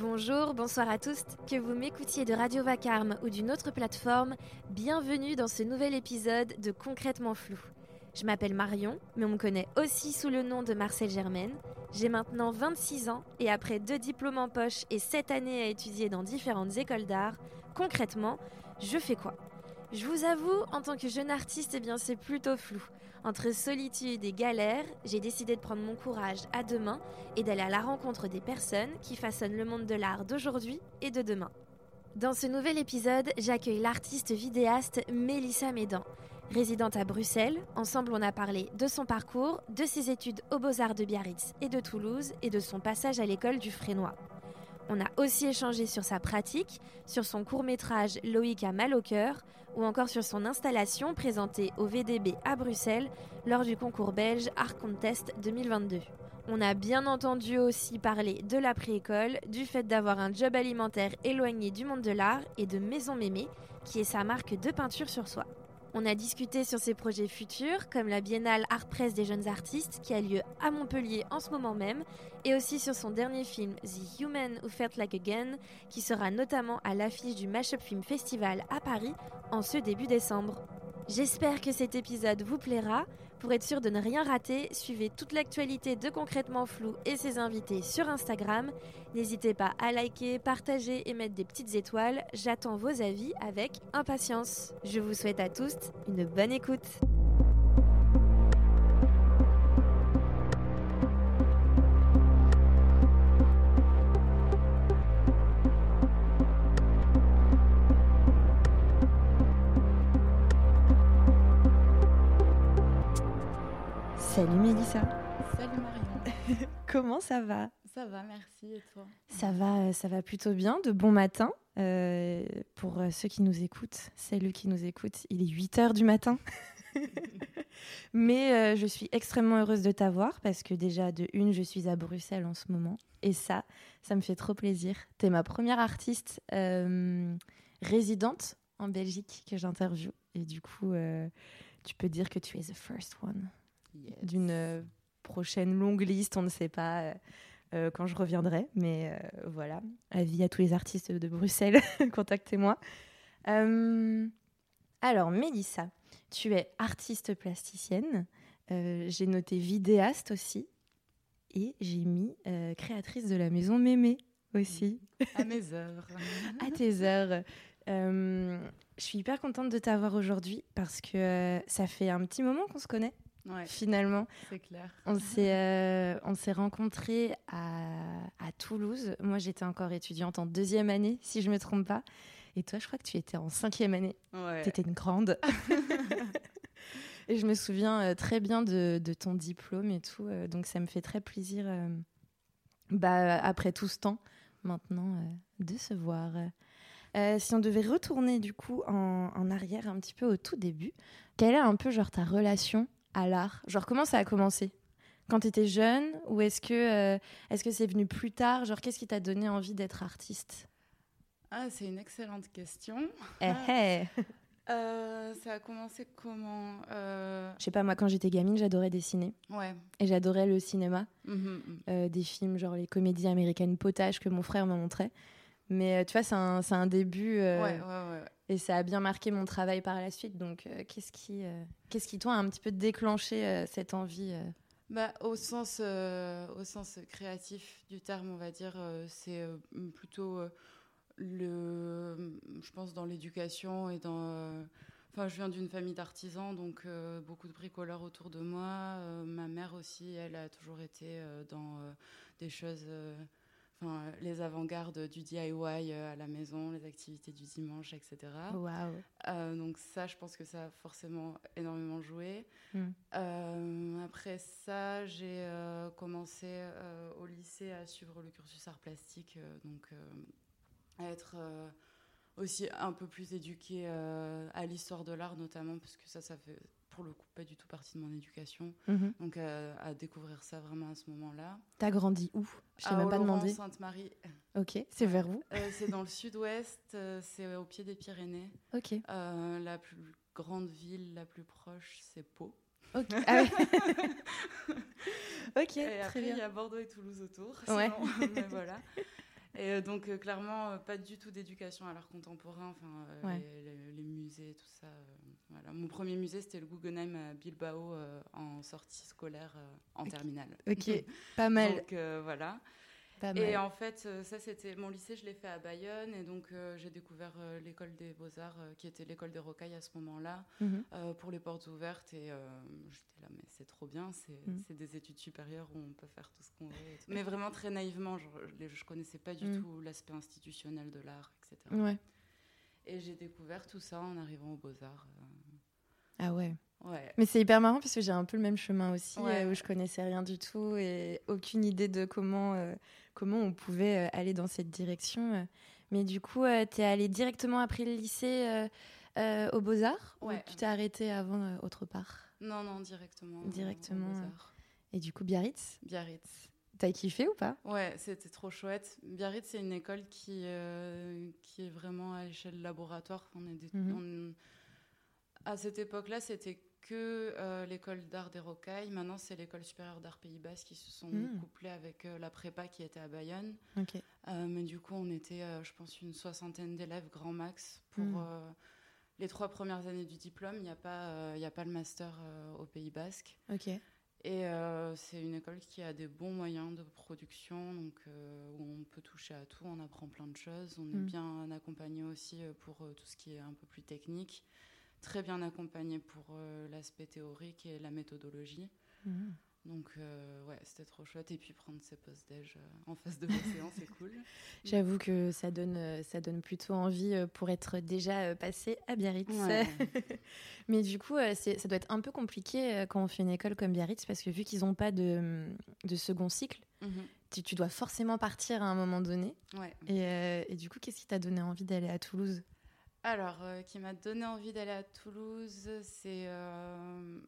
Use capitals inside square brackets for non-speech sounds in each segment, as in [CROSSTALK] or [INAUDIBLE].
Bonjour, bonsoir à tous. Que vous m'écoutiez de Radio Vacarme ou d'une autre plateforme, bienvenue dans ce nouvel épisode de Concrètement Flou. Je m'appelle Marion, mais on me connaît aussi sous le nom de Marcel Germaine. J'ai maintenant 26 ans et après deux diplômes en poche et 7 années à étudier dans différentes écoles d'art, concrètement, je fais quoi? Je vous avoue, en tant que jeune artiste, eh bien c'est plutôt flou. Entre solitude et galère, j'ai décidé de prendre mon courage à deux mains et d'aller à la rencontre des personnes qui façonnent le monde de l'art d'aujourd'hui et de demain. Dans ce nouvel épisode, j'accueille l'artiste vidéaste Mélissa Médan. Résidente à Bruxelles, ensemble on a parlé de son parcours, de ses études aux Beaux-Arts de Biarritz et de Toulouse et de son passage à l'école du Frénois. On a aussi échangé sur sa pratique, sur son court-métrage Loïc a mal au cœur, ou encore sur son installation présentée au VDB à Bruxelles lors du concours belge Art Contest 2022. On a bien entendu aussi parler de l'après-école, du fait d'avoir un job alimentaire éloigné du monde de l'art et de Maison Mémé, qui est sa marque de peinture sur soi. On a discuté sur ses projets futurs, comme la Biennale Art Press des jeunes artistes qui a lieu à Montpellier en ce moment même, et aussi sur son dernier film The Human Who Felt Like Again, qui sera notamment à l'affiche du Mashup Film Festival à Paris en ce début décembre. J'espère que cet épisode vous plaira. Pour être sûr de ne rien rater, suivez toute l'actualité de Concrètement Flou et ses invités sur Instagram. N'hésitez pas à liker, partager et mettre des petites étoiles. J'attends vos avis avec impatience. Je vous souhaite à tous une bonne écoute. Salut Mélissa. Salut Marion. [LAUGHS] Comment ça va? Ça va, merci. Et toi? Ça va, euh, ça va plutôt bien. De bon matin. Euh, pour euh, ceux qui nous écoutent, celles qui nous écoutent, il est 8 heures du matin. [LAUGHS] Mais je suis extrêmement heureuse de t'avoir parce que déjà, de une, je suis à Bruxelles en ce moment. Et ça, ça me fait trop plaisir. Tu es ma première artiste résidente en Belgique que j'interviewe. Et du coup, tu peux dire que tu es the first one d'une euh, prochaine longue liste. On ne sait pas euh, euh, quand je reviendrai, mais voilà. Avis à tous les artistes de Bruxelles, [LAUGHS] contactez-moi. alors, Mélissa, tu es artiste plasticienne. j'ai noté vidéaste aussi. Et j'ai mis créatrice de la maison Mémé aussi. À mes heures. [LAUGHS] à tes heures. je suis hyper contente de t'avoir aujourd'hui parce que ça fait un petit moment qu'on se connaît finalement. C'est clair. On s'est, euh, on s'est rencontrés à, à, Toulouse. Moi, j'étais encore étudiante en deuxième année, si je ne me trompe pas. Et toi, je crois que tu étais en cinquième année. Tu étais une grande. [LAUGHS] et je me souviens euh, très bien de, de, ton diplôme et tout. Euh, donc, ça me fait très plaisir, bah, après tout ce temps, maintenant, de se voir. si on devait retourner du coup en, en, arrière un petit peu au tout début, quelle est un peu genre ta relation à l'art Genre, comment ça a commencé? Quand tu étais jeune Ou est-ce que euh, est-ce que c'est venu plus tard? Genre, qu'est-ce qui t'a donné envie d'être artiste? Ah, c'est une excellente question. Eh, eh. [LAUGHS] Euh, ça a commencé comment euh... Je sais pas, moi, quand j'étais gamine, j'adorais dessiner. Ouais. Et j'adorais le cinéma. Mmh, mmh. Euh, des films, genre les comédies américaines potages que mon frère me montrait. Mais tu vois, c'est un, un, début. Ouais, ouais, ouais. Et ça a bien marqué mon travail par la suite. Donc, euh, qu'est-ce qui, euh, qu'est-ce qui, toi, a un petit peu déclenché euh, cette envie bah, au, sens, au sens créatif du terme, on va dire, c'est plutôt le, je pense, dans l'éducation et dans. Enfin, je viens d'une famille d'artisans, donc beaucoup de bricoleurs autour de moi. ma mère aussi, elle a toujours été dans des choses Enfin, les avant-gardes du DIY euh, à la maison, les activités du dimanche, etc. Wow. Euh, donc ça, je pense que ça a forcément énormément joué. Hmm. Euh, après ça, j'ai commencé au lycée à suivre le cursus art plastique, donc à être aussi un peu plus éduquée à l'histoire de l'art notamment, parce que ça, ça fait pour le coup pas du tout partie de mon éducation. Mhm. Donc euh, à découvrir ça vraiment à ce moment-là. T'as grandi où? Je t'ai même pas demandé. Sainte-Marie. Ok, c'est vers où? Euh, C'est dans le sud-ouest, euh, c'est au pied des Pyrénées. Ok. la plus grande ville, la plus proche, c'est Pau. Ok. [LAUGHS] Ah [LAUGHS] ok. Et après, il y a Bordeaux et Toulouse autour. Ouais. [LAUGHS] mais voilà. Et donc, clairement, pas du tout d'éducation à l'art contemporain, enfin, les, musées, tout ça. voilà. Mon premier musée, c'était le Guggenheim à Bilbao en sortie scolaire en terminale. Ok, [LAUGHS] pas mal. donc, voilà et en fait, euh, ça, c'était mon lycée, je l'ai fait à Bayonne. Et donc, euh, j'ai découvert euh, l'école des beaux-arts, qui était l'école des rocailles à ce moment-là, mhm. pour les portes ouvertes. Et j'étais là, mais c'est trop bien, mhm. c'est des études supérieures où on peut faire tout ce qu'on veut. Mais vraiment très naïvement, je, je connaissais pas du mhm. tout l'aspect institutionnel de l'art, etc. Ouais. Et j'ai découvert tout ça en arrivant aux beaux-arts. Ah ouais. Mais c'est hyper marrant parce que j'ai un peu le même chemin aussi, où je connaissais rien du tout et aucune idée de comment, comment on pouvait euh, aller dans cette direction. Euh. Mais du coup, euh, tu es allé directement après le lycée aux Beaux-Arts ou tu t'es arrêté avant autre part? Non, non, directement. Directement. Et du coup, Biarritz? Biarritz. T'as kiffé ou pas? Ouais, c'était trop chouette. Biarritz, c'est une école qui, qui est vraiment à l'échelle laboratoire. On est mhm. À cette époque-là, c'était que euh, l'école d'art des Rocailles. Maintenant, c'est l'école supérieure d'art Pays Basque qui se sont hmm. couplés avec euh, la prépa qui était à Bayonne. Euh, mais du coup, on était, je pense, une soixantaine d'élèves grand max pour hmm. les trois premières années du diplôme. Il n'y a pas, a pas le master au Pays Basque. Et c'est une école qui a des bons moyens de production, donc où on peut toucher à tout, on apprend plein de choses. On est hmm. bien accompagné aussi pour tout ce qui est un peu plus technique très bien accompagné pour euh, l'aspect théorique et la méthodologie. Mhm. Donc, euh, ouais, c'était trop chouette. Et puis, prendre ses post-déj euh, en face de l'océan, [LAUGHS] c'est cool. J'avoue que ça donne, ça donne plutôt envie pour être déjà passé à Biarritz. [LAUGHS] Mais du coup, ça doit être un peu compliqué quand on fait une école comme Biarritz, parce que vu qu'ils n'ont pas de, de, second cycle, mhm. tu, dois forcément partir à un moment donné. Et, et, du coup, qu'est-ce qui t'a donné envie d'aller à Toulouse? Alors, euh, qui m'a donné envie d'aller à Toulouse, c'est euh,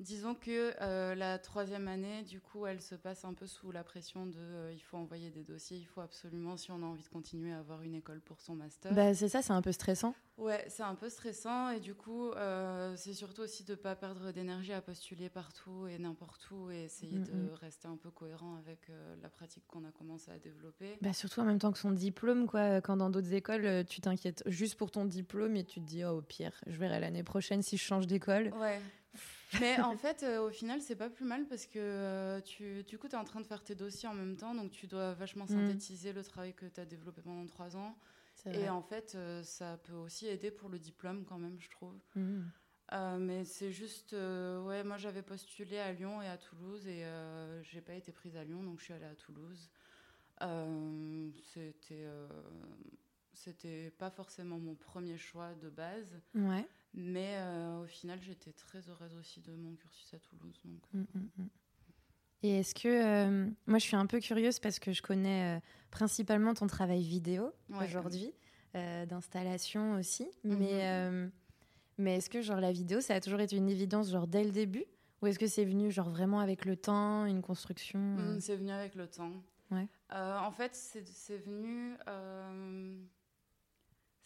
Disons que euh, la troisième année, du coup, elle se passe un peu sous la pression de euh, il faut envoyer des dossiers, il faut absolument, si on a envie de continuer à avoir une école pour son master. Bah, c'est ça, c'est un peu stressant. Ouais, c'est un peu stressant et du coup, euh, c'est surtout aussi de ne pas perdre d'énergie à postuler partout et n'importe où et essayer de mm, mm. rester un peu cohérent avec la pratique qu'on a commencé à développer. Bah, surtout en même temps que son diplôme, quoi. Quand dans d'autres écoles, tu t'inquiètes juste pour ton diplôme et tu te dis, oh, au pire, je verrai l'année prochaine si je change d'école. Ouais. Mais en fait, euh, au final, c'est pas plus mal parce que euh, tu, du coup, tu es en train de faire tes dossiers en même temps, donc tu dois vachement mm. synthétiser le travail que tu as développé pendant trois ans. Et en fait, euh, ça peut aussi aider pour le diplôme quand même, je trouve. Mm. mais c'est juste, ouais, moi j'avais postulé à Lyon et à Toulouse et j'ai pas été prise à Lyon, donc je suis allée à Toulouse. c'était, c'était pas forcément mon premier choix de base. Ouais. Mais euh, au final, j'étais très heureuse aussi de mon cursus à Toulouse. Donc. Mm, mm, mm. Et est-ce que. Euh, moi, je suis un peu curieuse parce que je connais euh, principalement ton travail vidéo aujourd'hui, d'installation aussi. Mm-hmm. Mais, mais est-ce que, genre, la vidéo, ça a toujours été une évidence, genre, dès le début? Ou est-ce que c'est venu, genre, vraiment avec le temps, une construction C'est venu avec le temps. Ouais. en fait, c'est venu.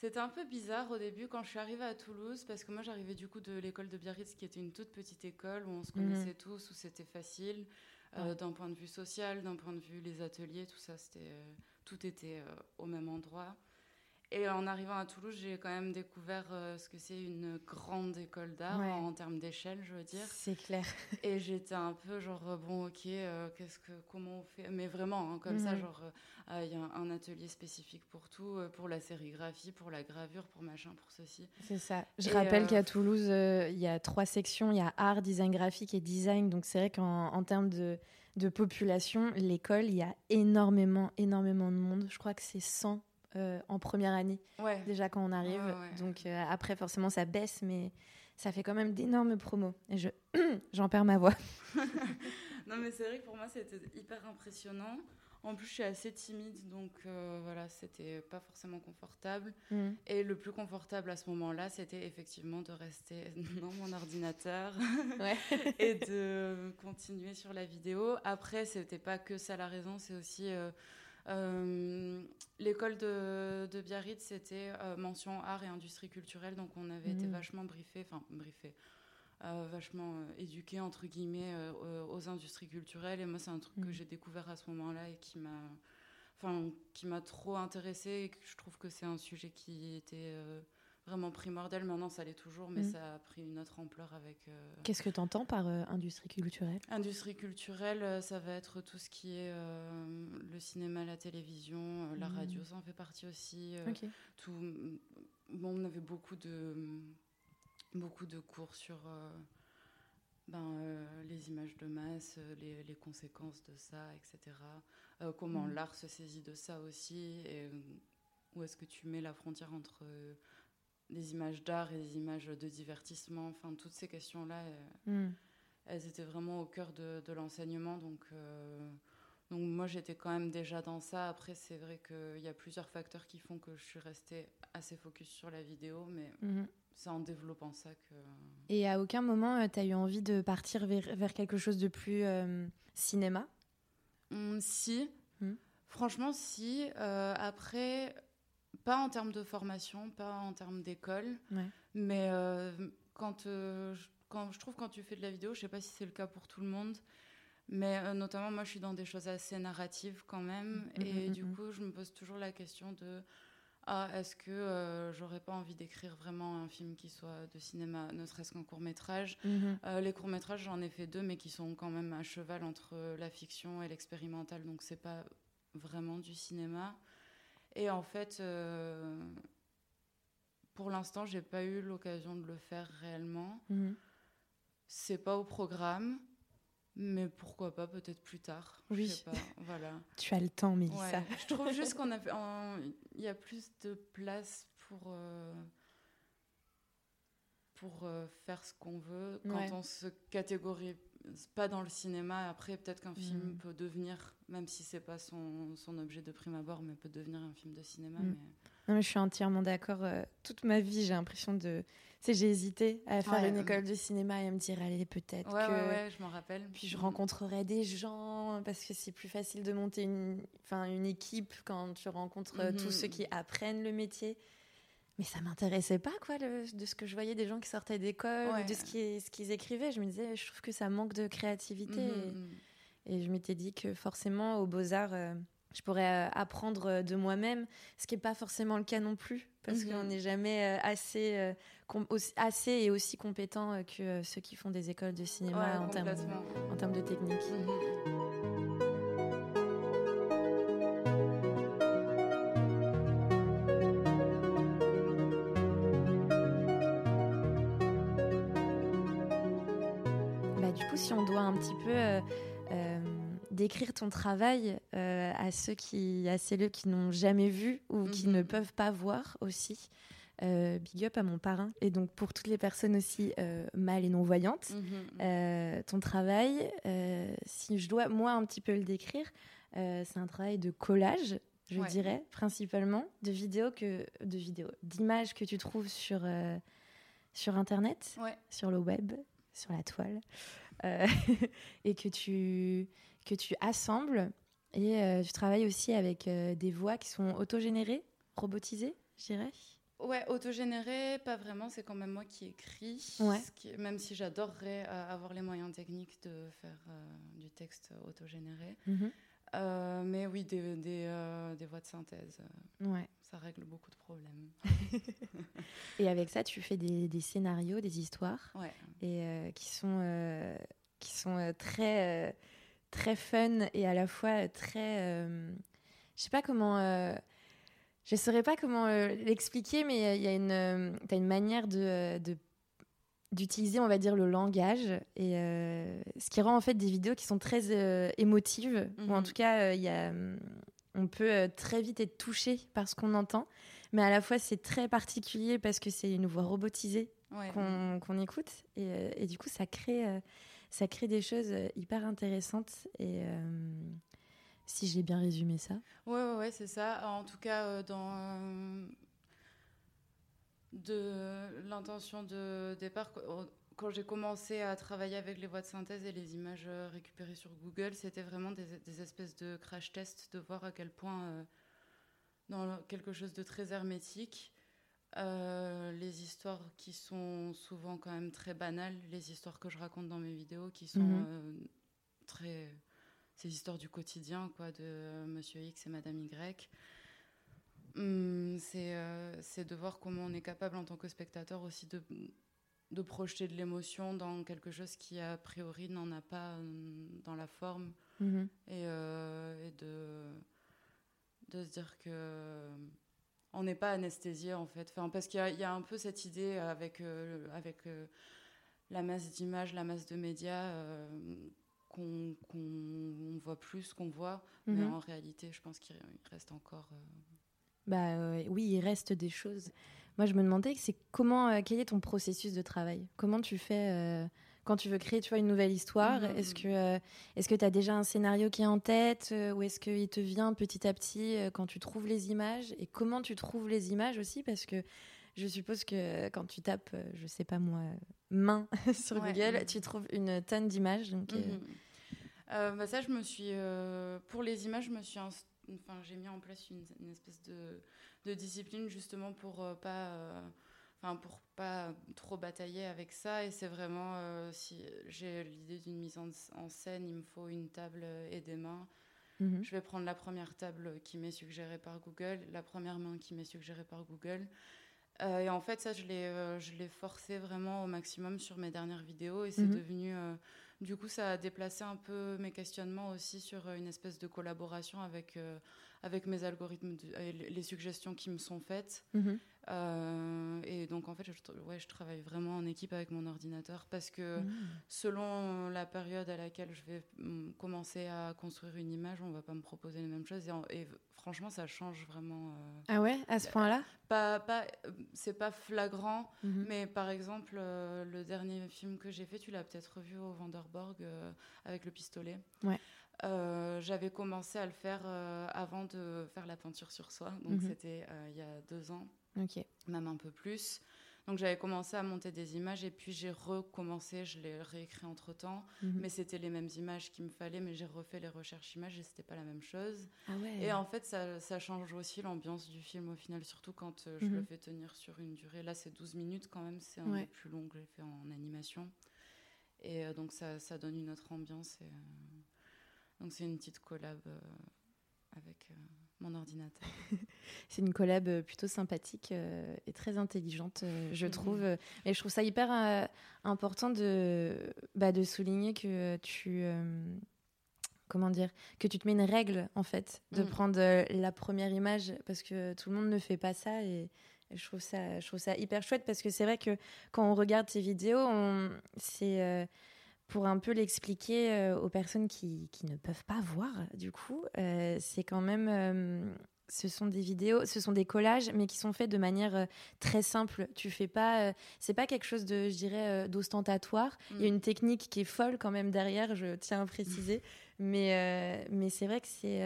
C'était un peu bizarre au début quand je suis arrivée à Toulouse, parce que moi j'arrivais du coup de l'école de Biarritz, qui était une toute petite école où on se connaissait mhm. tous, où c'était facile, euh, d'un point de vue social, d'un point de vue les ateliers, tout ça, c'était, euh, tout était euh, au même endroit. Et en arrivant à Toulouse, j'ai quand même découvert euh, ce que c'est une grande école d'art en, termes d'échelle, je veux dire. C'est clair. [LAUGHS] Et j'étais un peu genre euh, bon, ok, euh, qu'est-ce que, comment on fait? Mais vraiment, hein, comme ça, mhm. genre il y a un, atelier spécifique pour tout, pour la sérigraphie, pour la gravure, pour machin, pour ceci. C'est ça. Je rappelle qu'à Toulouse, il y a trois sections. Il y a art, design graphique et design. Donc c'est vrai qu'en termes de de population, l'école, il y a énormément, énormément de monde. Je crois que c'est 100 euh, en première année, déjà quand on arrive. Donc euh, après, forcément, ça baisse, mais ça fait quand même d'énormes promos. Et je [CLEARS THROAT] j'en perds ma voix. [LAUGHS] non, mais c'est vrai que pour moi, c'était hyper impressionnant. En plus, je suis assez timide, donc euh, voilà, c'était pas forcément confortable. Mm. Et le plus confortable à ce moment-là, c'était effectivement de rester [LAUGHS] dans mon ordinateur [LAUGHS] et de continuer sur la vidéo. Après, c'était pas que ça la raison, c'est aussi euh, l'école de, Biarritz, c'était euh, mention art et industrie culturelle, donc on avait été mhm. vachement briefé, enfin briefé, euh, vachement éduqué entre guillemets aux industries culturelles. Et moi, c'est un truc que mhm. j'ai découvert à ce moment-là et qui m'a enfin, qui m'a trop intéressée et que je trouve que c'est un sujet qui était vraiment primordial. Maintenant, ça l'est toujours, mais mm. ça a pris une autre ampleur avec. Euh, Qu'est-ce que tu entends par euh, industrie culturelle? Industrie culturelle, euh, ça va être tout ce qui est le cinéma, la télévision, la mm. radio, ça en fait partie aussi. Tout, bon, on avait beaucoup de, beaucoup de cours sur. Ben, les images de masse, les, les, conséquences de ça, etc. comment mm. l'art se saisit de ça aussi, et où est-ce que tu mets la frontière entre des images d'art et des images de divertissement. Enfin, toutes ces questions-là, elles, hmm. étaient vraiment au cœur de, l'enseignement. Donc, euh, donc moi, j'étais quand même déjà dans ça. Après, c'est vrai qu'il y a plusieurs facteurs qui font que je suis restée assez focus sur la vidéo, mais hmm. c'est en développant ça que... Et à aucun moment, euh, tu as eu envie de partir vers, quelque chose de plus euh, cinéma? Hmm, Si. Franchement, si. après, pas en termes de formation, pas en termes d'école, mais euh, quand, euh, quand je trouve quand tu fais de la vidéo, je sais pas si c'est le cas pour tout le monde, mais euh, notamment moi je suis dans des choses assez narratives quand même, mm, mm, et mm, du coup je me pose toujours la question de ah, est-ce que j'aurais pas envie d'écrire vraiment un film qui soit de cinéma, ne serait-ce qu'un court métrage. Les courts métrages, j'en ai fait deux, mais qui sont quand même à cheval entre la fiction et l'expérimental, donc c'est pas vraiment du cinéma. Et en fait, euh, pour l'instant, j'ai pas eu l'occasion de le faire réellement. Mhm. C'est pas au programme, mais pourquoi pas peut-être plus tard. Oui. Je sais pas, [LAUGHS] voilà. tu as le temps, Mélissa. je trouve juste qu'on a, [LAUGHS] il y a plus de place pour. Euh, pour euh, faire ce qu'on veut quand on se catégorise pas dans le cinéma. Après, peut-être qu'un film mm. peut devenir, même si c'est pas son, son, objet de prime abord, mais peut devenir un film de cinéma. Mm. Mais... je suis entièrement d'accord. Euh, toute ma vie, j'ai l'impression de. Tu j'ai hésité à faire une école de cinéma et à me dire, allez, peut-être ouais, que. Ouais, je m'en rappelle. Puis je rencontrerai des gens parce que c'est plus facile de monter une, enfin, une équipe quand tu rencontres euh, tous mhm. ceux qui apprennent le métier mais ça m'intéressait pas quoi de ce que je voyais des gens qui sortaient d'école de ce qu'ils ce qu'ils écrivaient je me disais je trouve que ça manque de créativité mhm. Et, je m'étais dit que forcément aux beaux arts euh, je pourrais euh, apprendre euh, de moi-même ce qui est pas forcément le cas non plus parce mhm. qu'on n'est jamais assez assez et aussi compétent que ceux qui font des écoles de cinéma en termes en termes de technique. Un décrire ton travail euh, à ceux qui, à celles qui n'ont jamais vu ou qui ne mhm. peuvent pas voir aussi. big up à mon parrain. Et donc pour toutes les personnes aussi mal et non voyantes, mhm. ton travail, si je dois moi un petit peu le décrire, c'est un travail de collage, je dirais principalement, de vidéos que de vidéos, d'images que tu trouves sur sur internet, sur le web, sur la toile. Euh, [LAUGHS] et que tu, que tu assembles. Et euh, tu travailles aussi avec euh, des voix qui sont autogénérées, robotisées, je dirais. Ouais, autogénérées, pas vraiment, c'est quand même moi qui écris. même si j'adorerais avoir les moyens techniques de faire du texte autogénéré. Mhm. mais oui, des, des, des, voix de synthèse. ouais. Ça règle beaucoup de problèmes. [LAUGHS] et avec ça, tu fais des, des scénarios, des histoires, ouais. et qui sont qui sont euh, très, euh, très fun et à la fois très. Euh, je sais pas comment. je saurais pas comment l'expliquer, mais il y a une, as une manière de, d'utiliser, on va dire, le langage, et ce qui rend en fait des vidéos qui sont très émotives, ou en mhm. tout cas, il y a, on peut très vite être touché par ce qu'on entend, mais à la fois c'est très particulier parce que c'est une voix robotisée qu'on, écoute, et, et, du coup ça crée ça crée des choses euh, hyper intéressantes et euh, si j'ai bien résumé ça. Ouais, ouais, ouais c'est ça. En tout cas, euh, dans de l'intention de départ, quand j'ai commencé à travailler avec les voix de synthèse et les images récupérées sur Google, c'était vraiment des, espèces de crash tests de voir à quel point, dans quelque chose de très hermétique, euh, les histoires qui sont souvent quand même très banales, les histoires que je raconte dans mes vidéos qui sont mhm. euh, très ces histoires du quotidien, quoi, de Monsieur X et Madame Y. Hum, c'est de voir comment on est capable en tant que spectateur aussi de, de projeter de l'émotion dans quelque chose qui a priori n'en a pas dans la forme mhm. et, et, de, de se dire que on n'est pas anesthésié en fait. Enfin, parce qu'il y, a un peu cette idée avec, euh, avec euh, la masse d'images, la masse de médias, euh, qu'on voit plus qu'on voit. Mais mhm. en réalité, je pense qu'il reste encore. Bah oui, il reste des choses. Moi, je me demandais, c'est comment, quel est ton processus de travail? Comment tu fais quand tu veux créer tu vois, une nouvelle histoire, mm-hmm. est-ce que euh, est-ce que tu as déjà un scénario qui est en tête euh, ou est-ce qu'il te vient petit à petit euh, quand tu trouves les images? Et comment tu trouves les images aussi? Parce que je suppose que quand tu tapes, je sais pas moi, main [LAUGHS] sur Google, tu trouves une tonne d'images. Donc, bah ça, je me suis pour les images, je me suis enfin j'ai mis en place une, une espèce de, de, discipline justement pour pas enfin pour pas trop batailler avec ça. Et c'est vraiment, euh, si j'ai l'idée d'une mise en, scène, il me faut une table et des mains. Mhm. Je vais prendre la première table qui m'est suggérée par Google, la première main qui m'est suggérée par Google. Euh, et en fait, ça, je l'ai, euh, je l'ai forcé vraiment au maximum sur mes dernières vidéos. Et c'est mhm. devenu. du coup, ça a déplacé un peu mes questionnements aussi sur une espèce de collaboration avec, avec mes algorithmes et les suggestions qui me sont faites. Mhm. Euh, et donc en fait, je, ouais, je travaille vraiment en équipe avec mon ordinateur parce que mmh. selon la période à laquelle je vais mm, commencer à construire une image, on va pas me proposer les mêmes choses. Et, franchement, ça change vraiment. Euh, ah ouais, à ce point-là? Pas, pas, c'est pas flagrant, mmh. mais par exemple, euh, le dernier film que j'ai fait, tu l'as peut-être vu au Vanderborg avec le pistolet. Ouais. J'avais commencé à le faire avant de faire la peinture sur soi, donc mmh. c'était il y a deux ans même un peu plus. Donc j'avais commencé à monter des images et puis j'ai recommencé, je l'ai réécrit entre temps, mhm. mais c'était les mêmes images qu'il me fallait, mais j'ai refait les recherches images et c'était pas la même chose. Ah et en fait, ça, ça change aussi l'ambiance du film au final, surtout quand euh, je le mhm. fais tenir sur une durée. Là, c'est 12 minutes quand même, c'est un peu plus long que j'ai fait en animation. Et euh, donc ça, ça, donne une autre ambiance. Et, euh, donc c'est une petite collab avec mon ordinateur. [LAUGHS] c'est une collab euh, plutôt sympathique euh, et très intelligente, euh, je trouve. Et je trouve ça hyper important de, bah, de souligner que tu. comment dire Que tu te mets une règle, en fait, de mhm. prendre la première image, parce que tout le monde ne fait pas ça. Et, je, trouve ça, je trouve ça hyper chouette, parce que c'est vrai que quand on regarde tes vidéos, c'est pour un peu l'expliquer euh, aux personnes qui, qui, ne peuvent pas voir, du coup, euh, c'est quand même. Euh, ce sont des vidéos, ce sont des collages, mais qui sont faits de manière très simple. Tu fais pas, c'est pas quelque chose de, je dirais, d'ostentatoire. Il y a mm. une technique qui est folle quand même derrière, je tiens à préciser. [LAUGHS] mais mais c'est vrai que c'est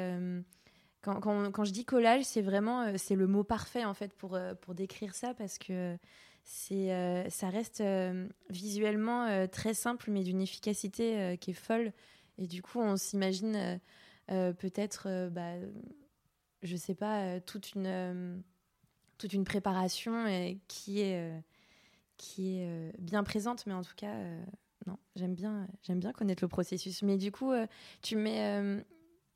quand, quand, quand, je dis collage, c'est vraiment c'est le mot parfait en fait pour pour décrire ça parce que c'est, euh, ça reste euh, visuellement euh, très simple, mais d'une efficacité qui est folle. Et du coup, on s'imagine peut-être, bah, je sais pas, toute une, toute une préparation qui est, qui est bien présente, mais en tout cas, non, j'aime bien, j'aime bien connaître le processus. Mais du coup, tu mets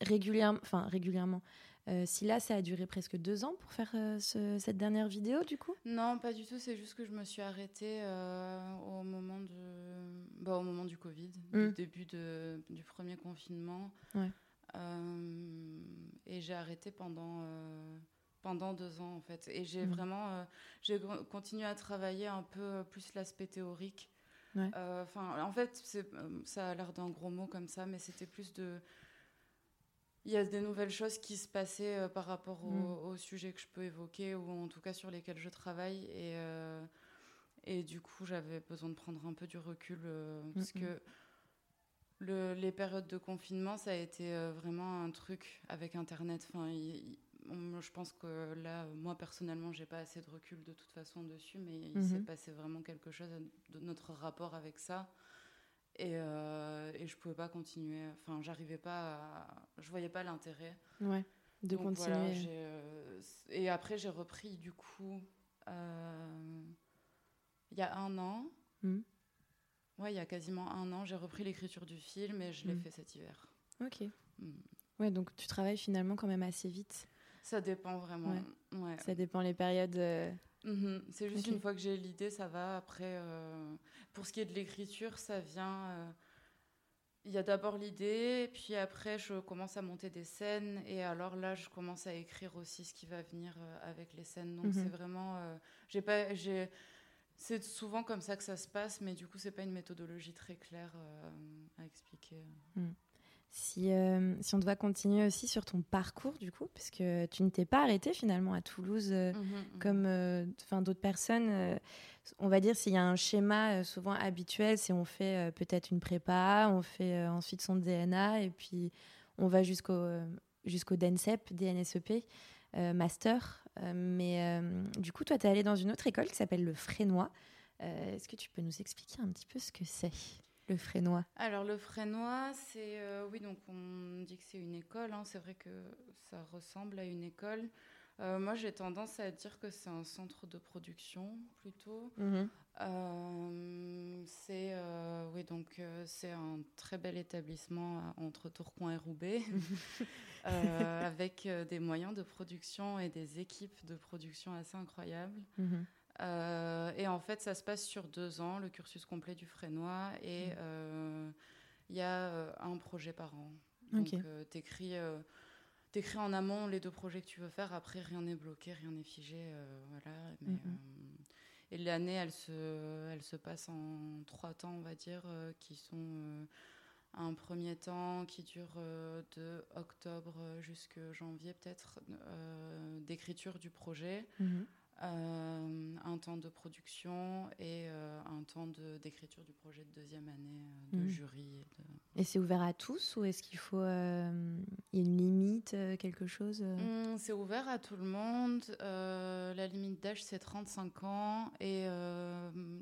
régulièrement, enfin régulièrement, euh, si là, ça a duré presque deux ans pour faire euh, cette dernière vidéo, du coup? Non, pas du tout. C'est juste que je me suis arrêtée euh, au, moment de... bah, au moment du Covid, du mm. début de, du premier confinement. et j'ai arrêté pendant, pendant deux ans, en fait. Et j'ai mm. vraiment... j'ai continué à travailler un peu plus l'aspect théorique. Enfin, en fait, ça a l'air d'un gros mot comme ça, mais c'était plus de il y a des nouvelles choses qui se passaient euh, par rapport au, mm. sujet que je peux évoquer ou en tout cas sur lesquels je travaille. Et, euh, et du coup, j'avais besoin de prendre un peu du recul euh, parce que le, les périodes de confinement, ça a été vraiment un truc avec Internet. Enfin, je pense que là, moi personnellement, j'ai pas assez de recul de toute façon dessus, mais il s'est mm-hmm. passé vraiment quelque chose de notre rapport avec ça. Et, euh, et je pouvais pas continuer. Enfin, j'arrivais pas à... Je voyais pas l'intérêt. Ouais, de continuer. Euh, et après, j'ai repris, du coup, euh, il y a un an. Hmm. Ouais, il y a quasiment un an, j'ai repris l'écriture du film et je l'ai hmm. fait cet hiver. Ok. Mm. Ouais, donc tu travailles finalement quand même assez vite. Ça dépend vraiment. Ouais. Ça dépend les périodes. Euh, mhm. C'est juste une fois que j'ai l'idée, ça va. Après, pour ce qui est de l'écriture, ça vient il y a d'abord l'idée, puis après je commence à monter des scènes, et alors là je commence à écrire aussi ce qui va venir euh, avec les scènes. Donc mhm. c'est vraiment, euh, j'ai pas, j'ai, c'est souvent comme ça que ça se passe, mais du coup c'est pas une méthodologie très claire euh, à expliquer. Mhm. Si, si, on doit continuer aussi sur ton parcours, du coup, parce que tu ne t'es pas arrêté finalement à Toulouse mhm, comme enfin d'autres personnes on va dire s'il y a un schéma euh, souvent habituel, c'est on fait euh, peut-être une prépa, on fait euh, ensuite son DNA et puis on va jusqu'au jusqu'au DNSEP, DNSEP, master. mais du coup, toi, tu es allé dans une autre école qui s'appelle le Frénois. Est-ce que tu peux nous expliquer un petit peu ce que c'est? Le Frénois Alors le Frénois, c'est oui donc on dit que c'est une école. Hein. c'est vrai que ça ressemble à une école. Euh, moi, j'ai tendance à dire que c'est un centre de production plutôt. Mhm. Euh, c'est euh, oui, donc c'est un très bel établissement entre Tourcoing et Roubaix, [LAUGHS] avec des moyens de production et des équipes de production assez incroyables. Mhm. et en fait, ça se passe sur deux ans, le cursus complet du Frénois, et il y a un projet par an. Donc, tu écris t'écris en amont les deux projets que tu veux faire. Après, rien n'est bloqué, rien n'est figé. Euh, voilà. Mhm. Euh, et l'année, elle se, elle se passe en trois temps, on va dire, euh, qui sont un premier temps qui dure de octobre jusqu'à janvier, peut-être, d'écriture du projet. Mhm. Euh, un temps de production et euh, un temps d'écriture du projet de deuxième année euh, de mmh. jury. Et, c'est ouvert à tous ou est-ce qu'il faut une limite, quelque chose mmh, C'est ouvert à tout le monde. la limite d'âge, c'est 35 ans et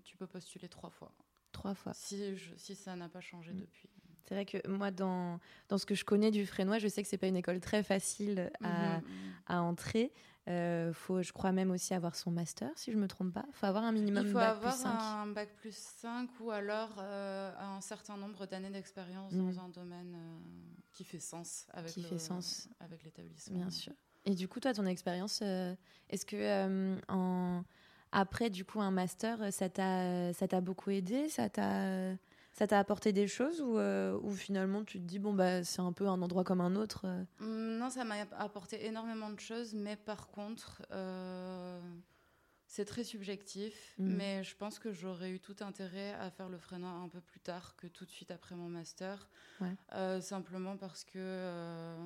tu peux postuler trois fois. Trois fois. Si, si ça n'a pas changé mmh. depuis. C'est vrai que moi, dans, dans ce que je connais du Frénois, je sais que c'est pas une école très facile à, à entrer. Euh, faut, je crois même aussi avoir son master, si je me trompe pas. Il faut avoir un minimum Il faut avoir un bac plus 5 ou alors euh, un certain nombre d'années d'expérience dans mm. un domaine euh, qui fait sens avec qui fait sens avec l'établissement. Bien sûr. Et du coup, toi, ton expérience, euh, est-ce que en après du coup un master, ça t'a ça t'a beaucoup aidé, ça t'a ça t'a apporté des choses ou, euh, ou, finalement tu te dis, bon, bah, c'est un peu un endroit comme un autre euh mmh, Non, ça m'a apporté énormément de choses, mais par contre, euh, c'est très subjectif. Mmh. Mais je pense que j'aurais eu tout intérêt à faire le freinant un peu plus tard que tout de suite après mon master. simplement parce que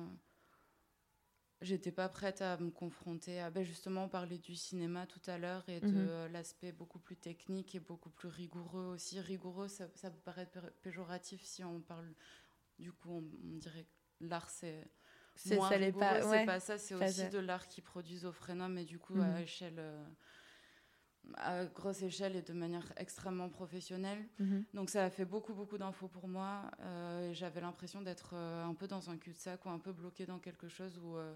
j'étais pas prête à me confronter à ben justement parler du cinéma tout à l'heure et de mhm. l'aspect beaucoup plus technique et beaucoup plus rigoureux aussi rigoureux ça, ça peut paraître péjoratif si on parle du coup on, dirait que l'art c'est c'est ça pas c'est pas ça c'est aussi de l'art qui produisent au frénom mais du coup à mhm. échelle euh, à grosse échelle et de manière extrêmement professionnelle. Mhm. Donc ça a fait beaucoup, beaucoup d'infos pour moi. Euh, et j'avais l'impression d'être euh, un peu dans un cul-de-sac ou un peu bloqué dans quelque chose où... Euh,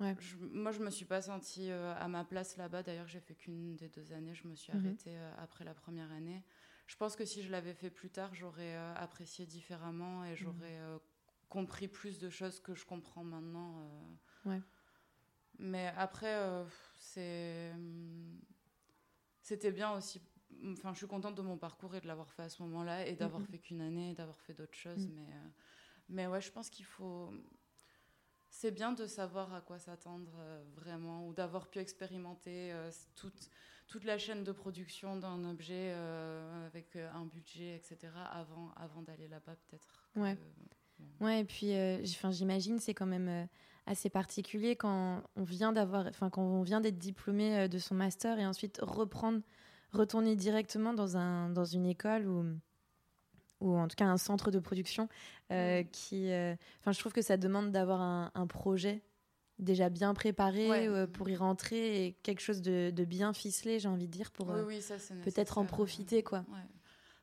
je, moi, je me suis pas sentie à ma place là-bas. D'ailleurs, j'ai fait qu'une des deux années. Je me suis mhm. arrêtée après la première année. Je pense que si je l'avais fait plus tard, j'aurais apprécié différemment et j'aurais mhm. compris plus de choses que je comprends maintenant. Ouais. Mais après, c'est c'était bien aussi. Enfin, je suis contente de mon parcours et de l'avoir fait à ce moment-là et d'avoir fait qu'une année, d'avoir fait d'autres choses. Mm. Mais, euh, mais ouais, je pense qu'il faut. C'est bien de savoir à quoi s'attendre euh, vraiment ou d'avoir pu expérimenter euh, toute, toute la chaîne de production d'un objet avec un budget, etc. avant, avant d'aller là-bas, peut-être. Ouais. Ouais, et puis enfin, j'imagine c'est quand même assez particulier quand on vient d'avoir, enfin quand on vient d'être diplômé euh, de son master et ensuite reprendre, retourner directement dans un dans une école ou ou en tout cas un centre de production euh, qui, euh, enfin je trouve que ça demande d'avoir un, un, projet déjà bien préparé pour y rentrer et quelque chose de, de bien ficelé, j'ai envie de dire, pour peut-être en profiter quoi.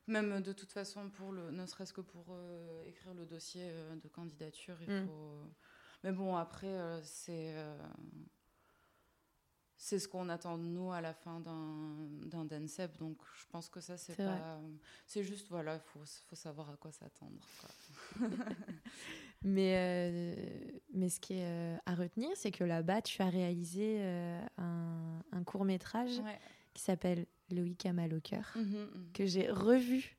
Même de toute façon, pour le, ne serait-ce que pour écrire le dossier de candidature, il mm. faut mais bon, après, euh, c'est euh, c'est ce qu'on attend de nous à la fin d'un DANSEP. Donc, je pense que ça, c'est pas. C'est juste, voilà, il faut, faut, savoir à quoi s'attendre. [LAUGHS] mais, mais ce qui est à retenir, c'est que là-bas, tu as réalisé un, un court métrage qui s'appelle Loïc a mal au cœur, que j'ai revu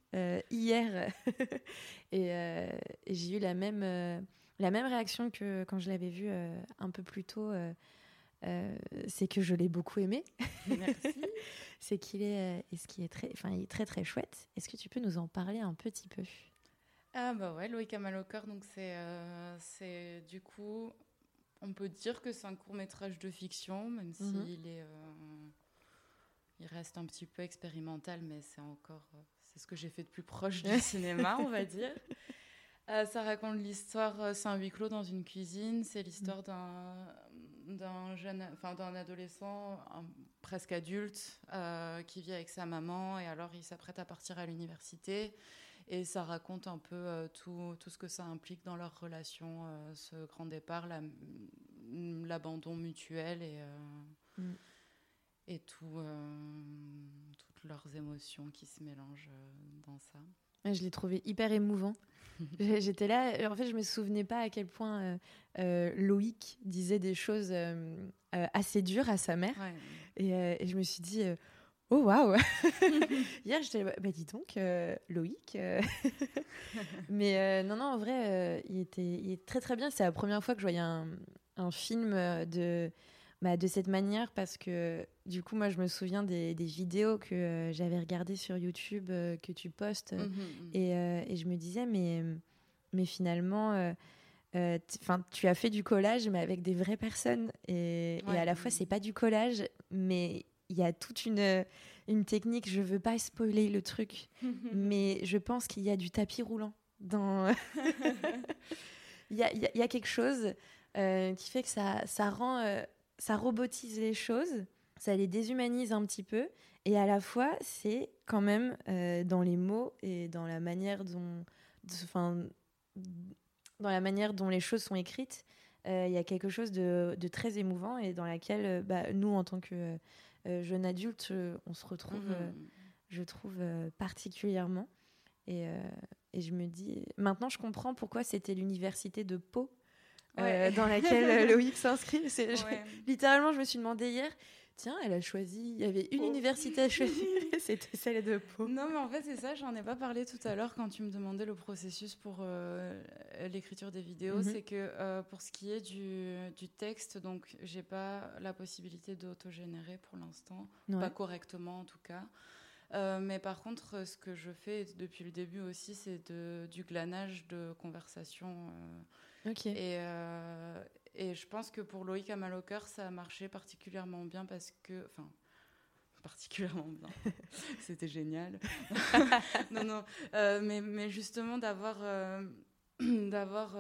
hier. [LAUGHS] et, et j'ai eu la même, la même réaction que quand je l'avais vu un peu plus tôt. c'est que je l'ai beaucoup aimé. Merci. [LAUGHS] c'est qu'il est, qui est très, enfin, il est très très chouette. Est-ce que tu peux nous en parler un petit peu? Ah bah ouais, Loïc a mal au cœur, donc c'est, c'est du coup, on peut dire que c'est un court métrage de fiction, même mhm. s'il est il reste un petit peu expérimental, mais c'est encore euh, c'est ce que j'ai fait de plus proche du [LAUGHS] cinéma, on va dire. Euh, ça raconte l'histoire, euh, c'est un huis clos dans une cuisine, c'est l'histoire d'un d'un jeune, enfin d'un adolescent presque adulte qui vit avec sa maman et alors il s'apprête à partir à l'université et ça raconte un peu tout, tout, ce que ça implique dans leur relation, ce grand départ, l'abandon mutuel et mm et tout, euh, toutes leurs émotions qui se mélangent euh, dans ça. Je l'ai trouvé hyper émouvant. [LAUGHS] J'étais là, en fait, je me souvenais pas à quel point euh, Loïc disait des choses assez dures à sa mère. Et, et, je me suis dit, oh waouh [LAUGHS] Hier, j'étais, bah dis donc, Loïc. [LAUGHS] Mais non, non, en vrai, il, était, il est très très bien. C'est la première fois que je voyais un, un film de bah, de cette manière parce que du coup moi je me souviens des, vidéos que euh, j'avais regardées sur YouTube euh, que tu postes mmh, mmh, mmh. Euh, Et, je me disais mais, mais finalement enfin tu as fait du collage mais avec des vraies personnes. Et, et à la fois c'est pas du collage mais il y a toute une, une technique. Je veux pas spoiler le truc [LAUGHS] mais je pense qu'il y a du tapis roulant dans [LAUGHS] [LAUGHS] il y a, y a, quelque chose qui fait que ça, ça rend ça robotise les choses, ça les déshumanise un petit peu, et à la fois, c'est quand même euh, dans les mots et dans la manière dont, enfin, dans la manière dont les choses sont écrites, euh, il y a quelque chose de, très émouvant et dans laquelle euh, bah, nous, en tant que jeunes adultes, on se retrouve, mhm. je trouve, particulièrement. Et, et, je me dis, maintenant, je comprends pourquoi c'était l'université de Pau euh, dans [LAUGHS] laquelle euh, Loïc s'inscrit. Littéralement, je me suis demandé hier, tiens, elle a choisi, il y avait une université à choisir [LAUGHS] c'était celle de Pau. Non, mais en fait, c'est ça, j'en ai pas parlé tout à l'heure quand tu me demandais le processus pour euh, l'écriture des vidéos. Mhm. C'est que pour ce qui est du, du texte, donc j'ai pas la possibilité d'autogénérer pour l'instant, pas correctement en tout cas. mais par contre, ce que je fais depuis le début aussi, c'est du glanage de conversations et, euh, et je pense que pour Loïc Amaloker, ça a marché particulièrement bien parce que. Enfin, [LAUGHS] particulièrement bien. [LAUGHS] C'était génial. [LAUGHS] non, non. Euh, mais, mais, justement, d'avoir. Euh, [CLEARS THROAT] d'avoir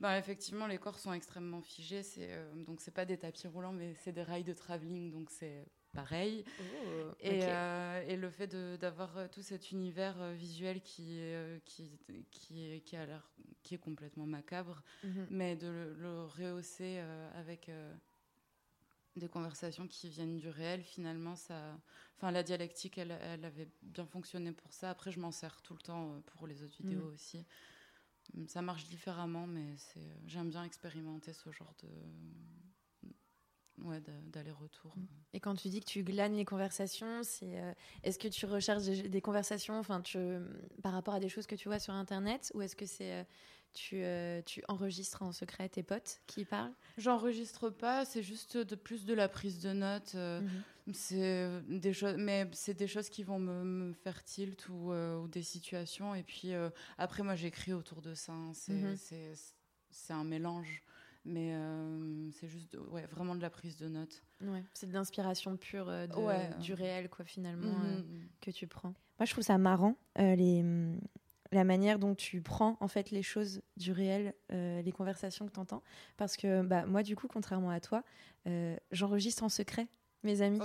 ben, effectivement, les corps sont extrêmement figés. C'est, donc, c'est pas des tapis roulants, mais c'est des rails de travelling. Donc, c'est pareil. Oh, et, et, le fait d'avoir euh, tout cet univers euh, visuel qui, qui, qui, qui, a l'air, qui est complètement macabre, mhm. mais de le, rehausser avec des conversations qui viennent du réel, finalement, ça... Enfin, la dialectique, elle, elle avait bien fonctionné pour ça. Après, je m'en sers tout le temps pour les autres vidéos mhm. aussi. Ça marche différemment, mais j'aime bien expérimenter ce genre de, ouais, d'aller-retour. Et quand tu dis que tu glanes les conversations, c'est euh, est-ce que tu recherches des, conversations, enfin, tu, par rapport à des choses que tu vois sur Internet, ou est-ce que c'est euh, tu, euh, tu, enregistres en secret tes potes qui parlent? J'enregistre pas, c'est juste de plus de la prise de notes. Mhm. C'est des choses, mais c'est des choses qui vont me, faire tilt ou, ou, des situations. Et puis après, moi, j'écris autour de ça. Hein. C'est un mélange mais euh, c'est juste ouais, vraiment de la prise de notes. Ouais, c'est de l'inspiration pure euh, du réel, quoi, finalement, mhm, euh, que tu prends. Moi, je trouve ça marrant, les, la manière dont tu prends, en fait, les choses du réel, les conversations que tu entends. Parce que, bah, moi, du coup, contrairement à toi, j'enregistre en secret mes amis.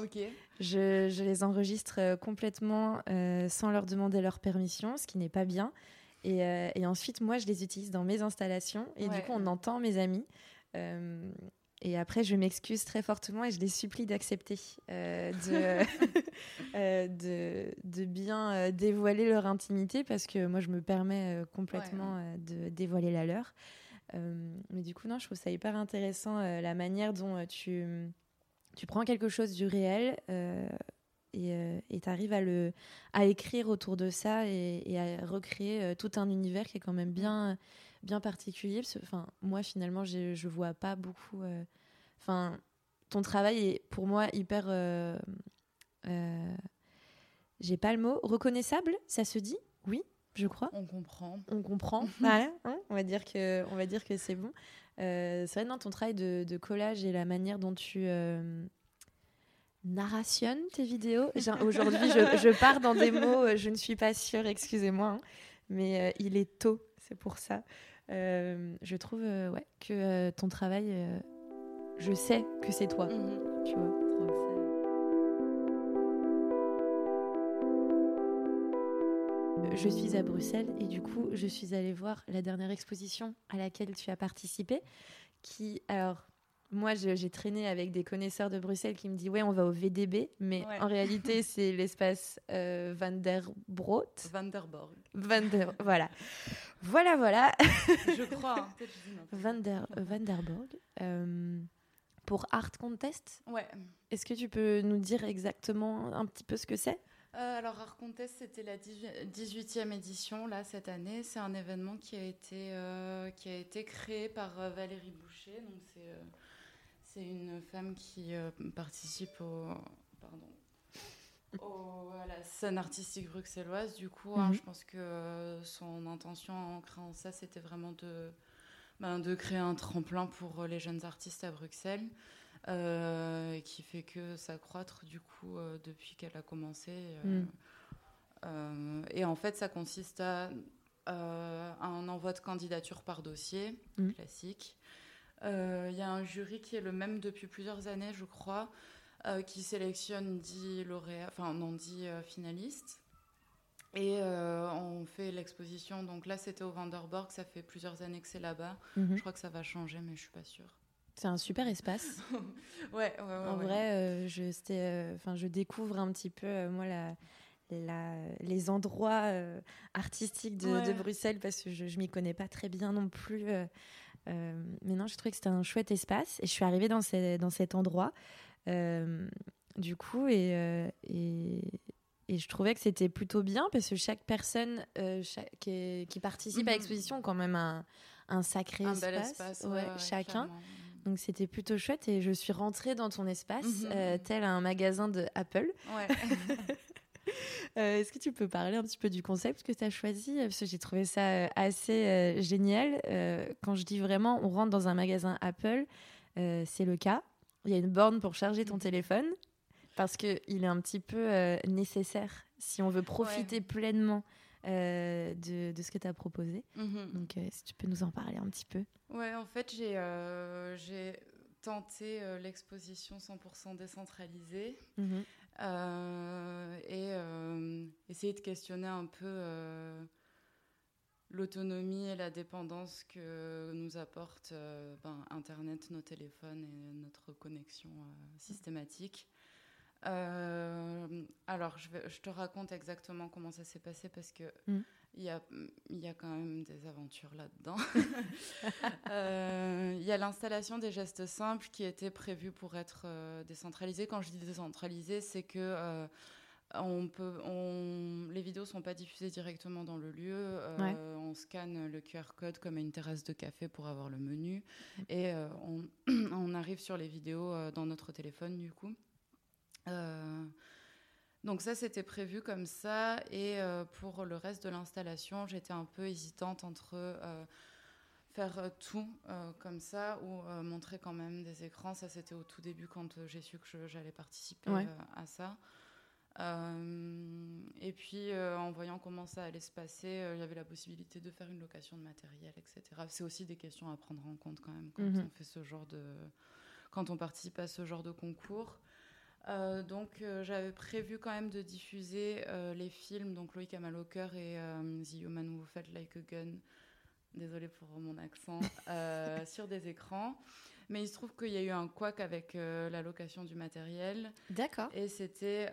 Je, je, les enregistre complètement sans leur demander leur permission, ce qui n'est pas bien. Et, et, ensuite, moi, je les utilise dans mes installations. Et du coup, on entend mes amis. Euh, et après, je m'excuse très fortement et je les supplie d'accepter de, [LAUGHS] de, de, bien dévoiler leur intimité parce que moi, je me permets complètement de dévoiler la leur. mais du coup, non, je trouve ça hyper intéressant la manière dont tu, tu prends quelque chose du réel et tu arrives à, le, à écrire autour de ça et, à recréer tout un univers qui est quand même bien bien particulier. enfin, moi, finalement, je vois pas beaucoup. Euh, enfin, ton travail est pour moi hyper. Euh, euh, j'ai pas le mot. Reconnaissable, ça se dit? Oui, je crois. On comprend. On comprend. [LAUGHS] voilà. Hein, on va dire que, on va dire que c'est bon. c'est vrai, dans ton travail de, collage et la manière dont tu narrationnes tes vidéos. Aujourd'hui, je, [LAUGHS] je, pars dans des mots, je ne suis pas sûre, excusez-moi, hein, mais il est tôt, c'est pour ça. Euh, je trouve euh, ouais, que euh, ton travail, je sais que c'est toi. Mhm. Tu vois. Je suis à Bruxelles et du coup, je suis allée voir la dernière exposition à laquelle tu as participé. Qui, alors, moi, j'ai traîné avec des connaisseurs de Bruxelles qui me disent Ouais, on va au VDB, mais en réalité, [LAUGHS] c'est l'espace euh, Van der Broot. Vanderborg. Van der, voilà. Voilà, voilà. [LAUGHS] je crois. Hein, Van, der, Vanderborg. Euh, pour Art Contest Ouais. Est-ce que tu peux nous dire exactement un petit peu ce que c'est? Euh, alors, Art Contest, c'était la 18e édition, là, cette année. C'est un événement qui a été, qui a été créé par Valérie Boucher. Donc, c'est c'est une femme qui euh, participe au, pardon, à la scène artistique bruxelloise. Du coup, hein, mhm. je pense que son intention en créant ça, c'était vraiment de, ben, de créer un tremplin pour les jeunes artistes à Bruxelles. Euh, qui fait que s'accroître du coup euh, depuis qu'elle a commencé. Mhm. et en fait, ça consiste à un envoi de candidature par dossier, mhm. classique. Il euh, y a un jury qui est le même depuis plusieurs années, je crois, euh, qui sélectionne 10 lauréats, enfin non, 10 euh, finalistes. Et on fait l'exposition. Donc là, c'était au Vanderborg. Ça fait plusieurs années que c'est là-bas. Mhm. Je crois que ça va changer, mais je suis pas sûre. C'est un super espace. [LAUGHS] ouais, ouais, ouais, En vrai, je, enfin, je découvre un petit peu, moi, la, la, les endroits artistiques de, de, Bruxelles parce que je ne m'y connais pas très bien non plus. Euh, mais non, je trouvais que c'était un chouette espace et je suis arrivée dans, dans cet endroit. Euh, du coup, euh, et, et, je trouvais que c'était plutôt bien parce que chaque personne qui, qui, participe à mhm. l'exposition a quand même un, un sacré espace, chacun. Donc c'était plutôt chouette et je suis rentrée dans ton espace, mhm. tel un magasin de Apple. Ouais. [LAUGHS] Euh, est-ce que tu peux parler un petit peu du concept que tu as choisi Parce que j'ai trouvé ça euh, assez euh, génial. quand je dis vraiment, on rentre dans un magasin Apple, c'est le cas. Il y a une borne pour charger ton téléphone parce qu'il est un petit peu nécessaire si on veut profiter pleinement de, de, ce que tu as proposé. Mhm. Donc, si tu peux nous en parler un petit peu. Ouais, en fait, j'ai tenté l'exposition 100% décentralisée. Mhm. Euh, et euh, essayer de questionner un peu euh, l'autonomie et la dépendance que nous apporte ben, Internet, nos téléphones et notre connexion systématique. alors, je, je, te raconte exactement comment ça s'est passé parce que mm il y a, y a quand même des aventures là-dedans. [LAUGHS] Euh, il y a l'installation des gestes simples qui était prévue pour être euh, décentralisée. Quand je dis décentralisée, c'est que euh, on peut, on, les vidéos sont pas diffusées directement dans le lieu. On scanne le QR code comme à une terrasse de café pour avoir le menu. Et on, [CLEARS THROAT] on, arrive sur les vidéos dans notre téléphone, du coup. Donc ça, c'était prévu comme ça. Et euh, pour le reste de l'installation, j'étais un peu hésitante entre euh, faire tout euh, comme ça ou montrer quand même des écrans. Ça, c'était au tout début quand j'ai su que j'allais participer à ça. et puis, en voyant comment ça allait se passer, il y avait la possibilité de faire une location de matériel, etc. C'est aussi des questions à prendre en compte quand même quand mhm. on fait ce genre de, quand on participe à ce genre de concours. Euh, donc euh, j'avais prévu quand même de diffuser euh, les films, donc Loïc Amaloker et The Human Who Felt Like a Gun, désolée pour mon accent, [LAUGHS] sur des écrans. Mais il se trouve qu'il y a eu un couac avec la location du matériel. D'accord. Et c'était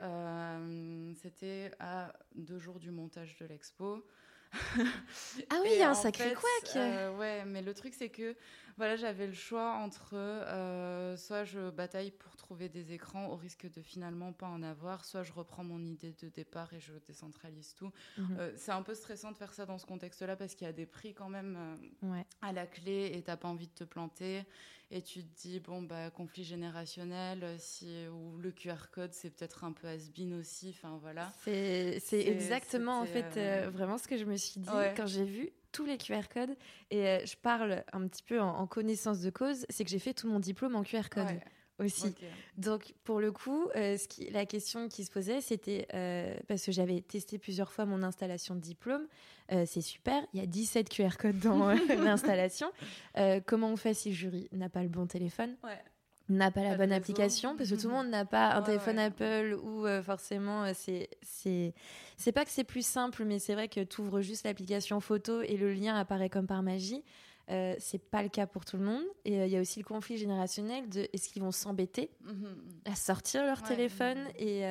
c'était à deux jours du montage de l'expo. ah oui, il y a un sacré couac. ouais, mais le truc c'est que voilà, j'avais le choix entre euh, soit je bataille pour trouver des écrans au risque de finalement pas en avoir, soit je reprends mon idée de départ et je décentralise tout. Mhm. Euh, c'est un peu stressant de faire ça dans ce contexte-là parce qu'il y a des prix quand même euh, à la clé et t'as pas envie de te planter et tu te dis bon bah conflit générationnel si ou le QR code c'est peut-être un peu has-been aussi enfin voilà c'est exactement en fait vraiment ce que je me suis dit quand j'ai vu tous les QR codes. Et euh, je parle un petit peu en, connaissance de cause, c'est que j'ai fait tout mon diplôme en QR code. Aussi. Donc, pour le coup, euh, ce qui, la question qui se posait, c'était euh, parce que j'avais testé plusieurs fois mon installation de diplôme. c'est super, il y a 17 QR codes dans [LAUGHS] l'installation. comment on fait si le jury n'a pas le bon téléphone? Ouais n'a pas la bonne application parce que tout le monde n'a pas un téléphone Apple ou euh, forcément euh, c'est c'est c'est pas que c'est plus simple mais c'est vrai que tu ouvres juste l'application photo et le lien apparaît comme par magie. Euh, c'est pas le cas pour tout le monde. Et il y a aussi le conflit générationnel de est-ce qu'ils vont s'embêter mhm. à sortir leur téléphone et,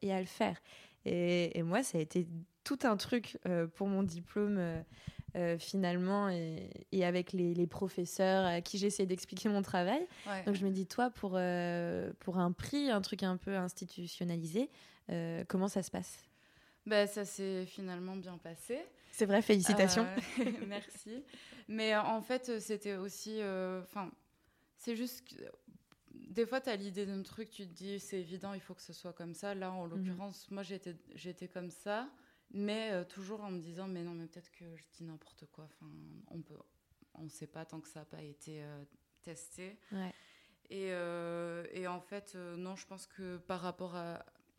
et à le faire. Et, et, moi ça a été tout un truc pour mon diplôme euh, finalement, et, avec les, professeurs à qui j'essaie d'expliquer mon travail. Donc je me dis, toi, pour, euh, pour un prix, un truc un peu institutionnalisé, euh, comment ça se passe? Bah, Ça s'est finalement bien passé. C'est vrai, félicitations. [LAUGHS] merci. Mais en fait, c'était aussi... Enfin, c'est juste... Que, des fois, tu as l'idée d'un truc, tu te dis, c'est évident, il faut que ce soit comme ça. Là, en mhm. l'occurrence, moi, j'étais comme ça mais euh, toujours en me disant mais non mais peut-être que je dis n'importe quoi. Enfin on peut on sait pas tant que ça n'a pas été euh, testé. Et, euh, et, en fait non je pense que par rapport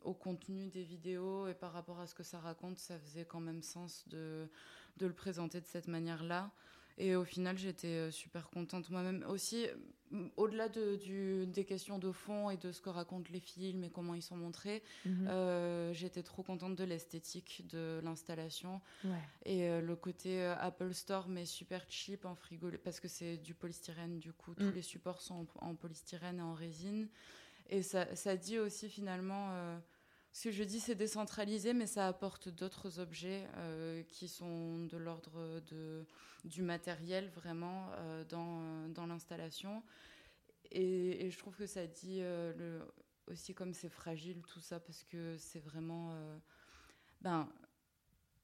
au contenu des vidéos et par rapport à ce que ça raconte ça faisait quand même sens de, de le présenter de cette manière là et au final, j'étais super contente. Moi-même. Aussi, au-delà de, du, des questions de fond et de ce que racontent les films et comment ils sont montrés, mhm. euh, j'étais trop contente de l'esthétique de l'installation. Et euh, le côté Apple Store, mais super cheap en frigo, parce que c'est du polystyrène, du coup, tous mm. les supports sont en, polystyrène et en résine. Et ça, ça dit aussi finalement ce que je dis, c'est décentralisé, mais ça apporte d'autres objets euh, qui sont de l'ordre du matériel vraiment euh, dans, euh, dans l'installation. Et, je trouve que ça dit aussi comme c'est fragile tout ça, parce que c'est vraiment ben,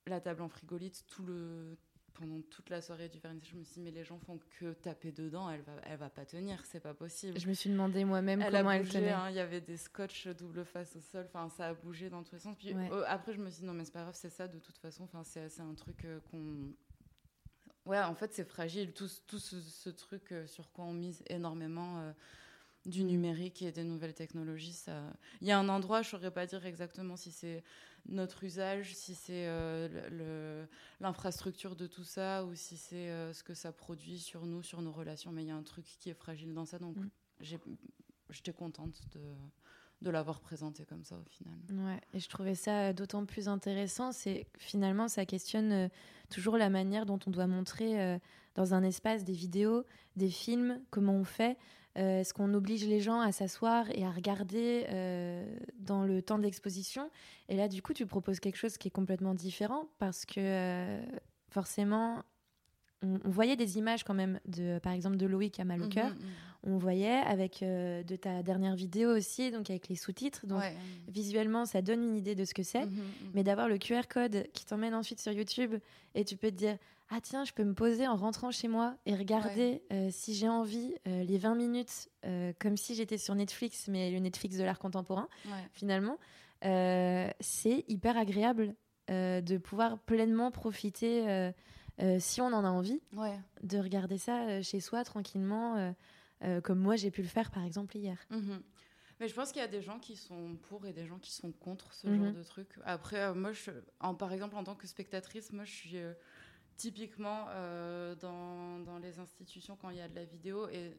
la table en frigolite, tout le, pendant toute la soirée du vernissage, je me suis dit, mais les gens font que taper dedans, elle va, elle va pas tenir, c'est pas possible. Je me suis demandé moi-même comment elle tenait. Hein, il y avait des scotch double face au sol, enfin, ça a bougé dans tous les sens. Puis euh, après, je me suis dit, non, mais c'est pas grave, c'est ça de toute façon, enfin, c'est un truc euh, qu'on. Ouais, en fait, c'est fragile, tout, tout ce, truc euh, sur quoi on mise énormément du numérique et des nouvelles technologies. Ça... Il y a un endroit, je ne saurais pas dire exactement si c'est notre usage, si c'est euh, l'infrastructure de tout ça ou si c'est euh, ce que ça produit sur nous, sur nos relations. Mais il y a un truc qui est fragile dans ça, donc mm. j'étais contente de, de l'avoir présenté comme ça au final. Ouais, et je trouvais ça d'autant plus intéressant, c'est finalement ça questionne euh, toujours la manière dont on doit montrer dans un espace des vidéos, des films, comment on fait. Euh, est-ce qu'on oblige les gens à s'asseoir et à regarder euh, dans le temps d'exposition Et là, du coup, tu proposes quelque chose qui est complètement différent parce que euh, forcément, on, voyait des images quand même, de, par exemple, de Loïc à mal au cœur. On voyait avec de ta dernière vidéo aussi, donc avec les sous-titres. Donc visuellement, ça donne une idée de ce que c'est. Mhm, mhm. Mais d'avoir le QR code qui t'emmène ensuite sur YouTube et tu peux te dire ah tiens, je peux me poser en rentrant chez moi et regarder euh, si j'ai envie euh, les 20 minutes euh, comme si j'étais sur Netflix, mais le Netflix de l'art contemporain, finalement. c'est hyper agréable de pouvoir pleinement profiter, si on en a envie, de regarder ça chez soi tranquillement, comme moi j'ai pu le faire par exemple hier. Mhm. Mais je pense qu'il y a des gens qui sont pour et des gens qui sont contre ce genre mhm. de truc. Après, moi, je, en, par exemple, en tant que spectatrice, moi, je suis typiquement euh, dans, dans, les institutions quand il y a de la vidéo et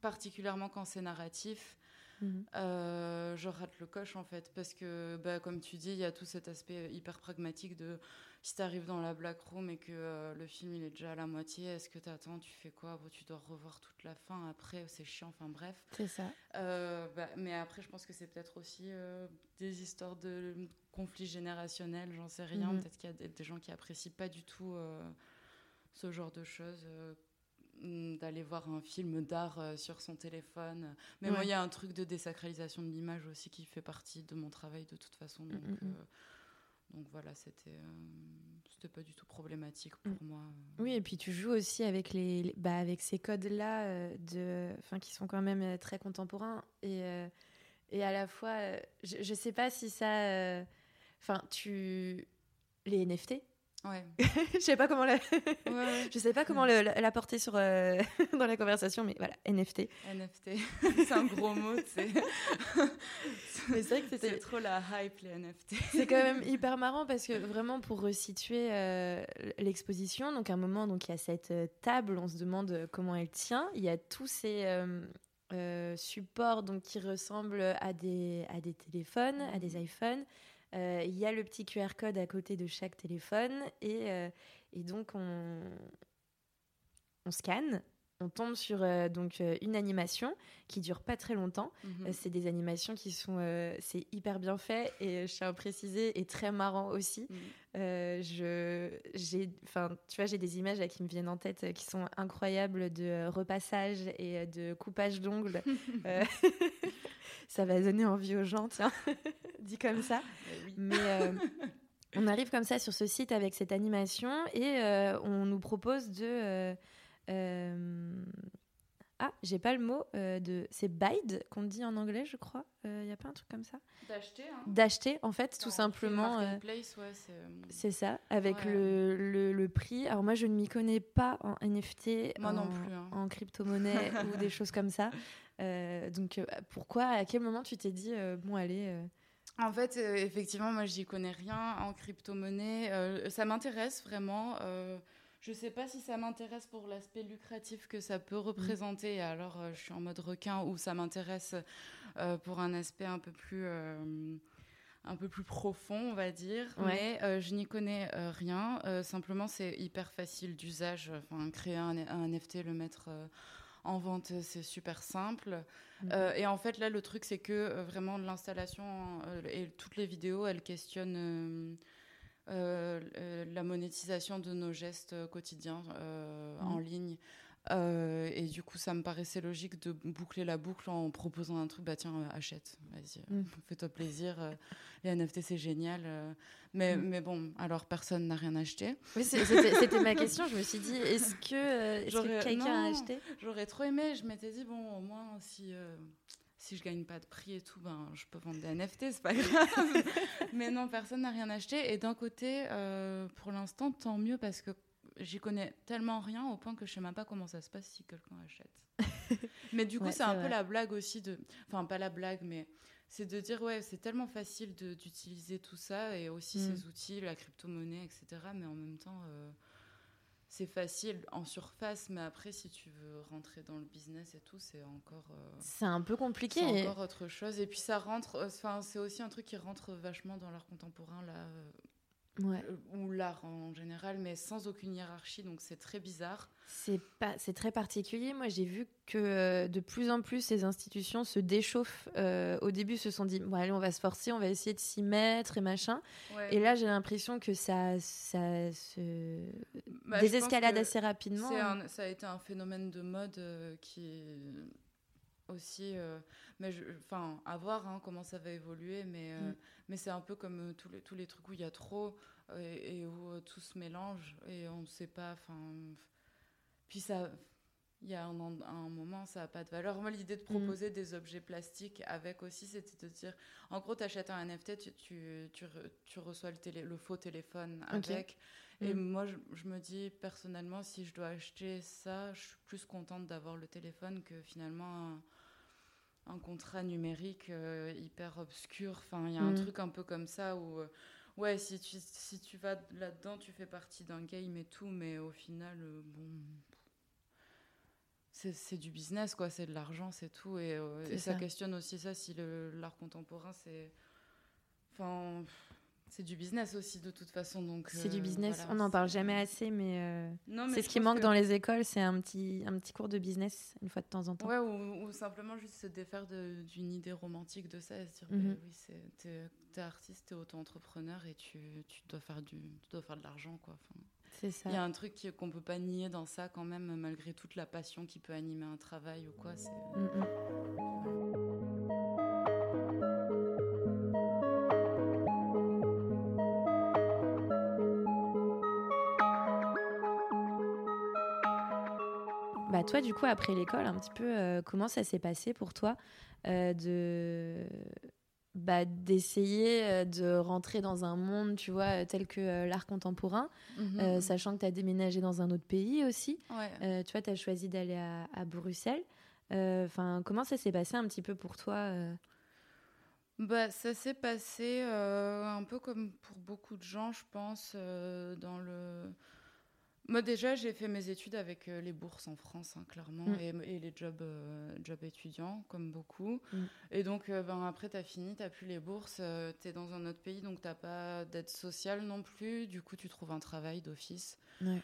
particulièrement quand c'est narratif, mhm. euh, je rate le coche en fait parce que bah, comme tu dis, il y a tout cet aspect hyper pragmatique de si tu arrives dans la black room et que euh, le film il est déjà à la moitié, est-ce que tu attends, tu fais quoi? Bon, Tu dois revoir toute la fin après, c'est chiant, enfin bref. C'est ça. Euh, bah, mais après, je pense que c'est peut-être aussi euh, des histoires de conflits générationnels, j'en sais rien. Mhm. Peut-être qu'il y a des, gens qui apprécient pas du tout ce genre de choses. mm, d'aller voir un film d'art sur son téléphone. Mais moi, Ouais. il y a un truc de désacralisation de l'image aussi qui fait partie de mon travail de toute façon. Donc, mm, mm. euh, donc voilà, c'était euh, pas du tout problématique pour Mm. moi. Oui, et puis tu joues aussi avec les, les- bah, avec ces codes-là euh, de, qui sont quand même euh, très contemporains et euh, et à la fois, je, je sais pas si ça, enfin, tu les NFT. Ouais. [LAUGHS] je sais pas comment la- Ouais, ouais. je sais pas comment le- l'apporter sur euh, [LAUGHS] dans la conversation, mais voilà, NFT. NFT, [LAUGHS] c'est un gros mot, c'est vrai que C'est c'était trop la hype, les NFT. C'est quand même hyper marrant parce que vraiment pour resituer euh, l'exposition, donc à un moment donc il y a cette euh, table, on se demande comment elle tient. Il y a tous ces euh, euh, supports donc qui ressemblent à des à des téléphones, à des iPhones. Euh, il y a le petit QR code à côté de chaque téléphone et, euh, et donc on on scanne. On tombe sur euh, donc euh, une animation qui dure pas très longtemps. Mhm. Euh, C'est des animations qui sont, c'est hyper bien fait et je tiens à préciser et très marrant aussi. Mhm. Je, j'ai, enfin, tu vois, j'ai des images là, qui me viennent en tête qui sont incroyables de repassage et de coupage d'ongles. [LAUGHS] [LAUGHS] Ça va donner envie aux gens, tiens, [LAUGHS] dit comme ça. Oui. Mais euh, [LAUGHS] on arrive comme ça sur ce site avec cette animation et euh, on nous propose de. euh, ah, j'ai pas le mot euh, de. C'est bide qu'on dit en anglais, je crois. Il y a pas un truc comme ça D'acheter, hein. D'acheter, en fait, tout simplement. euh, Marketplace, ouais, c'est. euh, c'est ça, avec Ouais. le, le, le prix. Alors moi, je ne m'y connais pas en NFT, Moi en, non plus, hein. en crypto-monnaie [LAUGHS] ou des choses comme ça. Euh, donc euh, pourquoi, à quel moment tu t'es dit, euh, bon allez, euh, En fait, euh, effectivement, moi, j'y connais rien en crypto-monnaie. Euh, ça m'intéresse vraiment. Je sais pas si ça m'intéresse pour l'aspect lucratif que ça peut représenter. Alors, euh, je suis en mode requin ou ça m'intéresse euh, pour un aspect un peu plus. euh, un peu plus profond, on va dire, Ouais. mais je n'y connais rien. Simplement, c'est hyper facile d'usage. Enfin, créer un, un NFT, le mettre en vente, c'est super simple. Euh, et en fait, là, le truc, c'est que euh, vraiment l'installation euh, et toutes les vidéos, elles questionnent la monétisation de nos gestes quotidiens euh, Mhm. en ligne. Euh, et du coup, ça me paraissait logique de boucler la boucle en proposant un truc, bah tiens, euh, achète, vas-y, euh, Mhm. fais-toi plaisir. euh, les NFT, c'est génial. euh. mais, Mhm. mais bon, alors personne n'a rien acheté. Oui, c'était ma question. Je me suis dit, est-ce que, euh, est-ce que quelqu'un a acheté? J'aurais trop aimé, je m'étais dit, bon, au moins, si, euh, si je gagne pas de prix et tout, ben, je peux vendre des NFT, c'est pas [LAUGHS] grave. Mais non, personne n'a rien acheté. Et d'un côté, euh, pour l'instant, tant mieux parce que j'y connais tellement rien au point que je sais même pas comment ça se passe si quelqu'un achète. [LAUGHS] mais du coup, Ouais, c'est un peu la blague aussi de. Enfin, pas la blague, mais c'est de dire, ouais, c'est tellement facile d'utiliser tout ça et aussi Mm. ces outils, la crypto-monnaie, etc. Mais en même temps. euh, c'est facile en surface, mais après, si tu veux rentrer dans le business et tout, c'est encore, euh, C'est un peu compliqué. c'est encore autre chose. Et puis ça rentre, euh, enfin, c'est aussi un truc qui rentre vachement dans l'art contemporain là, euh, Ouais. euh, ou l'art en général, mais sans aucune hiérarchie, donc c'est très bizarre. C'est pas, c'est très particulier. Moi, j'ai vu que euh, de plus en plus ces institutions se déchauffent. Euh, au début, se sont dit, bon, allez, on va se forcer, on va essayer de s'y mettre et machin. Et là, j'ai l'impression que ça, ça se Bah, désescalade assez rapidement. un- ça a été un phénomène de mode euh, qui aussi, euh, mais enfin, à voir hein, comment ça va évoluer, mais, Mm. Mais c'est un peu comme euh, tous les, tous les trucs où il y a trop euh, et, et où euh, tout se mélange et on ne sait pas, enfin, puis ça, il y a un, en- un moment, ça n'a pas de valeur. Moi, l'idée de proposer des objets plastiques avec aussi, c'était de dire, en gros, tu achètes un NFT, tu, tu, tu, tu reçois le, télé, le faux téléphone avec. Et Mm. moi, je, je me dis personnellement, si je dois acheter ça, je suis plus contente d'avoir le téléphone que finalement un, un contrat numérique euh, hyper obscur. Enfin, il y a un Mm. truc un peu comme ça où, euh, ouais, si tu, si tu vas là-dedans, tu fais partie d'un game et tout, mais au final, euh, bon. C'est c'est du business, quoi, c'est de l'argent, c'est tout. Et, ça. ça. questionne aussi ça si le- l'art contemporain, c'est. Enfin. C'est du business aussi de toute façon. donc. C'est du euh, business. voilà, On n'en parle jamais assez, mais, euh, mais c'est ce qui manque que- dans les écoles, c'est un petit, un petit cours de business une fois de temps en temps. Ouais, ou, ou simplement juste se défaire d'une idée romantique de ça et se dire, bah Mhm. oui, c'est- t'es t'es artiste, t'es auto-entrepreneur et tu, tu, dois faire du, tu dois faire de l'argent. quoi. Enfin, C'est ça. Il y a un truc qu'on peut pas nier dans ça quand même, malgré toute la passion qui peut animer un travail ou quoi. c'est- Mm, mm. Bah toi, du coup, après l'école, un petit peu, euh, comment ça s'est passé pour toi euh, de bah, d'essayer euh, de rentrer dans un monde, tu vois, tel que l'art contemporain, Mhm. euh, sachant que tu as déménagé dans un autre pays aussi. Ouais. Tu vois, tu as choisi d'aller à, à Bruxelles. Enfin, comment ça s'est passé un petit peu pour toi Bah, ça s'est passé un peu comme pour beaucoup de gens, je pense, dans le... Moi, déjà, j'ai fait mes études avec euh, les bourses en France, hein, clairement, Mm. et, et les jobs, euh, jobs étudiants, comme beaucoup. Mm. Et donc, euh, ben, après, tu as fini, tu plus les bourses, tu es dans un autre pays, donc tu pas d'aide sociale non plus. Du coup, tu trouves un travail d'office. Ouais.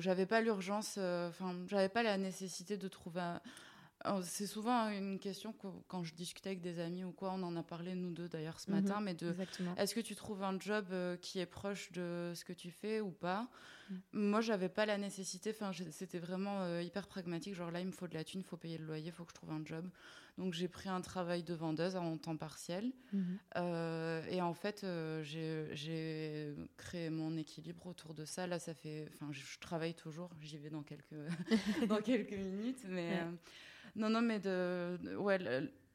J'avais pas l'urgence, enfin, j'avais pas la nécessité de trouver un. C'est souvent une question que, quand je discutais avec des amis ou quoi, on en a parlé nous deux d'ailleurs ce Mhm. matin, mais de est-ce que tu trouves un job euh, qui est proche de ce que tu fais ou pas? Mm. Moi, j'avais pas la nécessité. Enfin, c'était vraiment euh, hyper pragmatique. Genre là, il me faut de la thune, il faut payer le loyer, il faut que je trouve un job. Donc j'ai pris un travail de vendeuse en temps partiel. Mhm. Euh, et en fait, j'ai- j'ai créé mon équilibre autour de ça. Là, ça fait. Enfin, je, je travaille toujours. J'y vais dans quelques [LAUGHS] dans quelques minutes, mais Ouais. Non, non, mais de, de- ouais,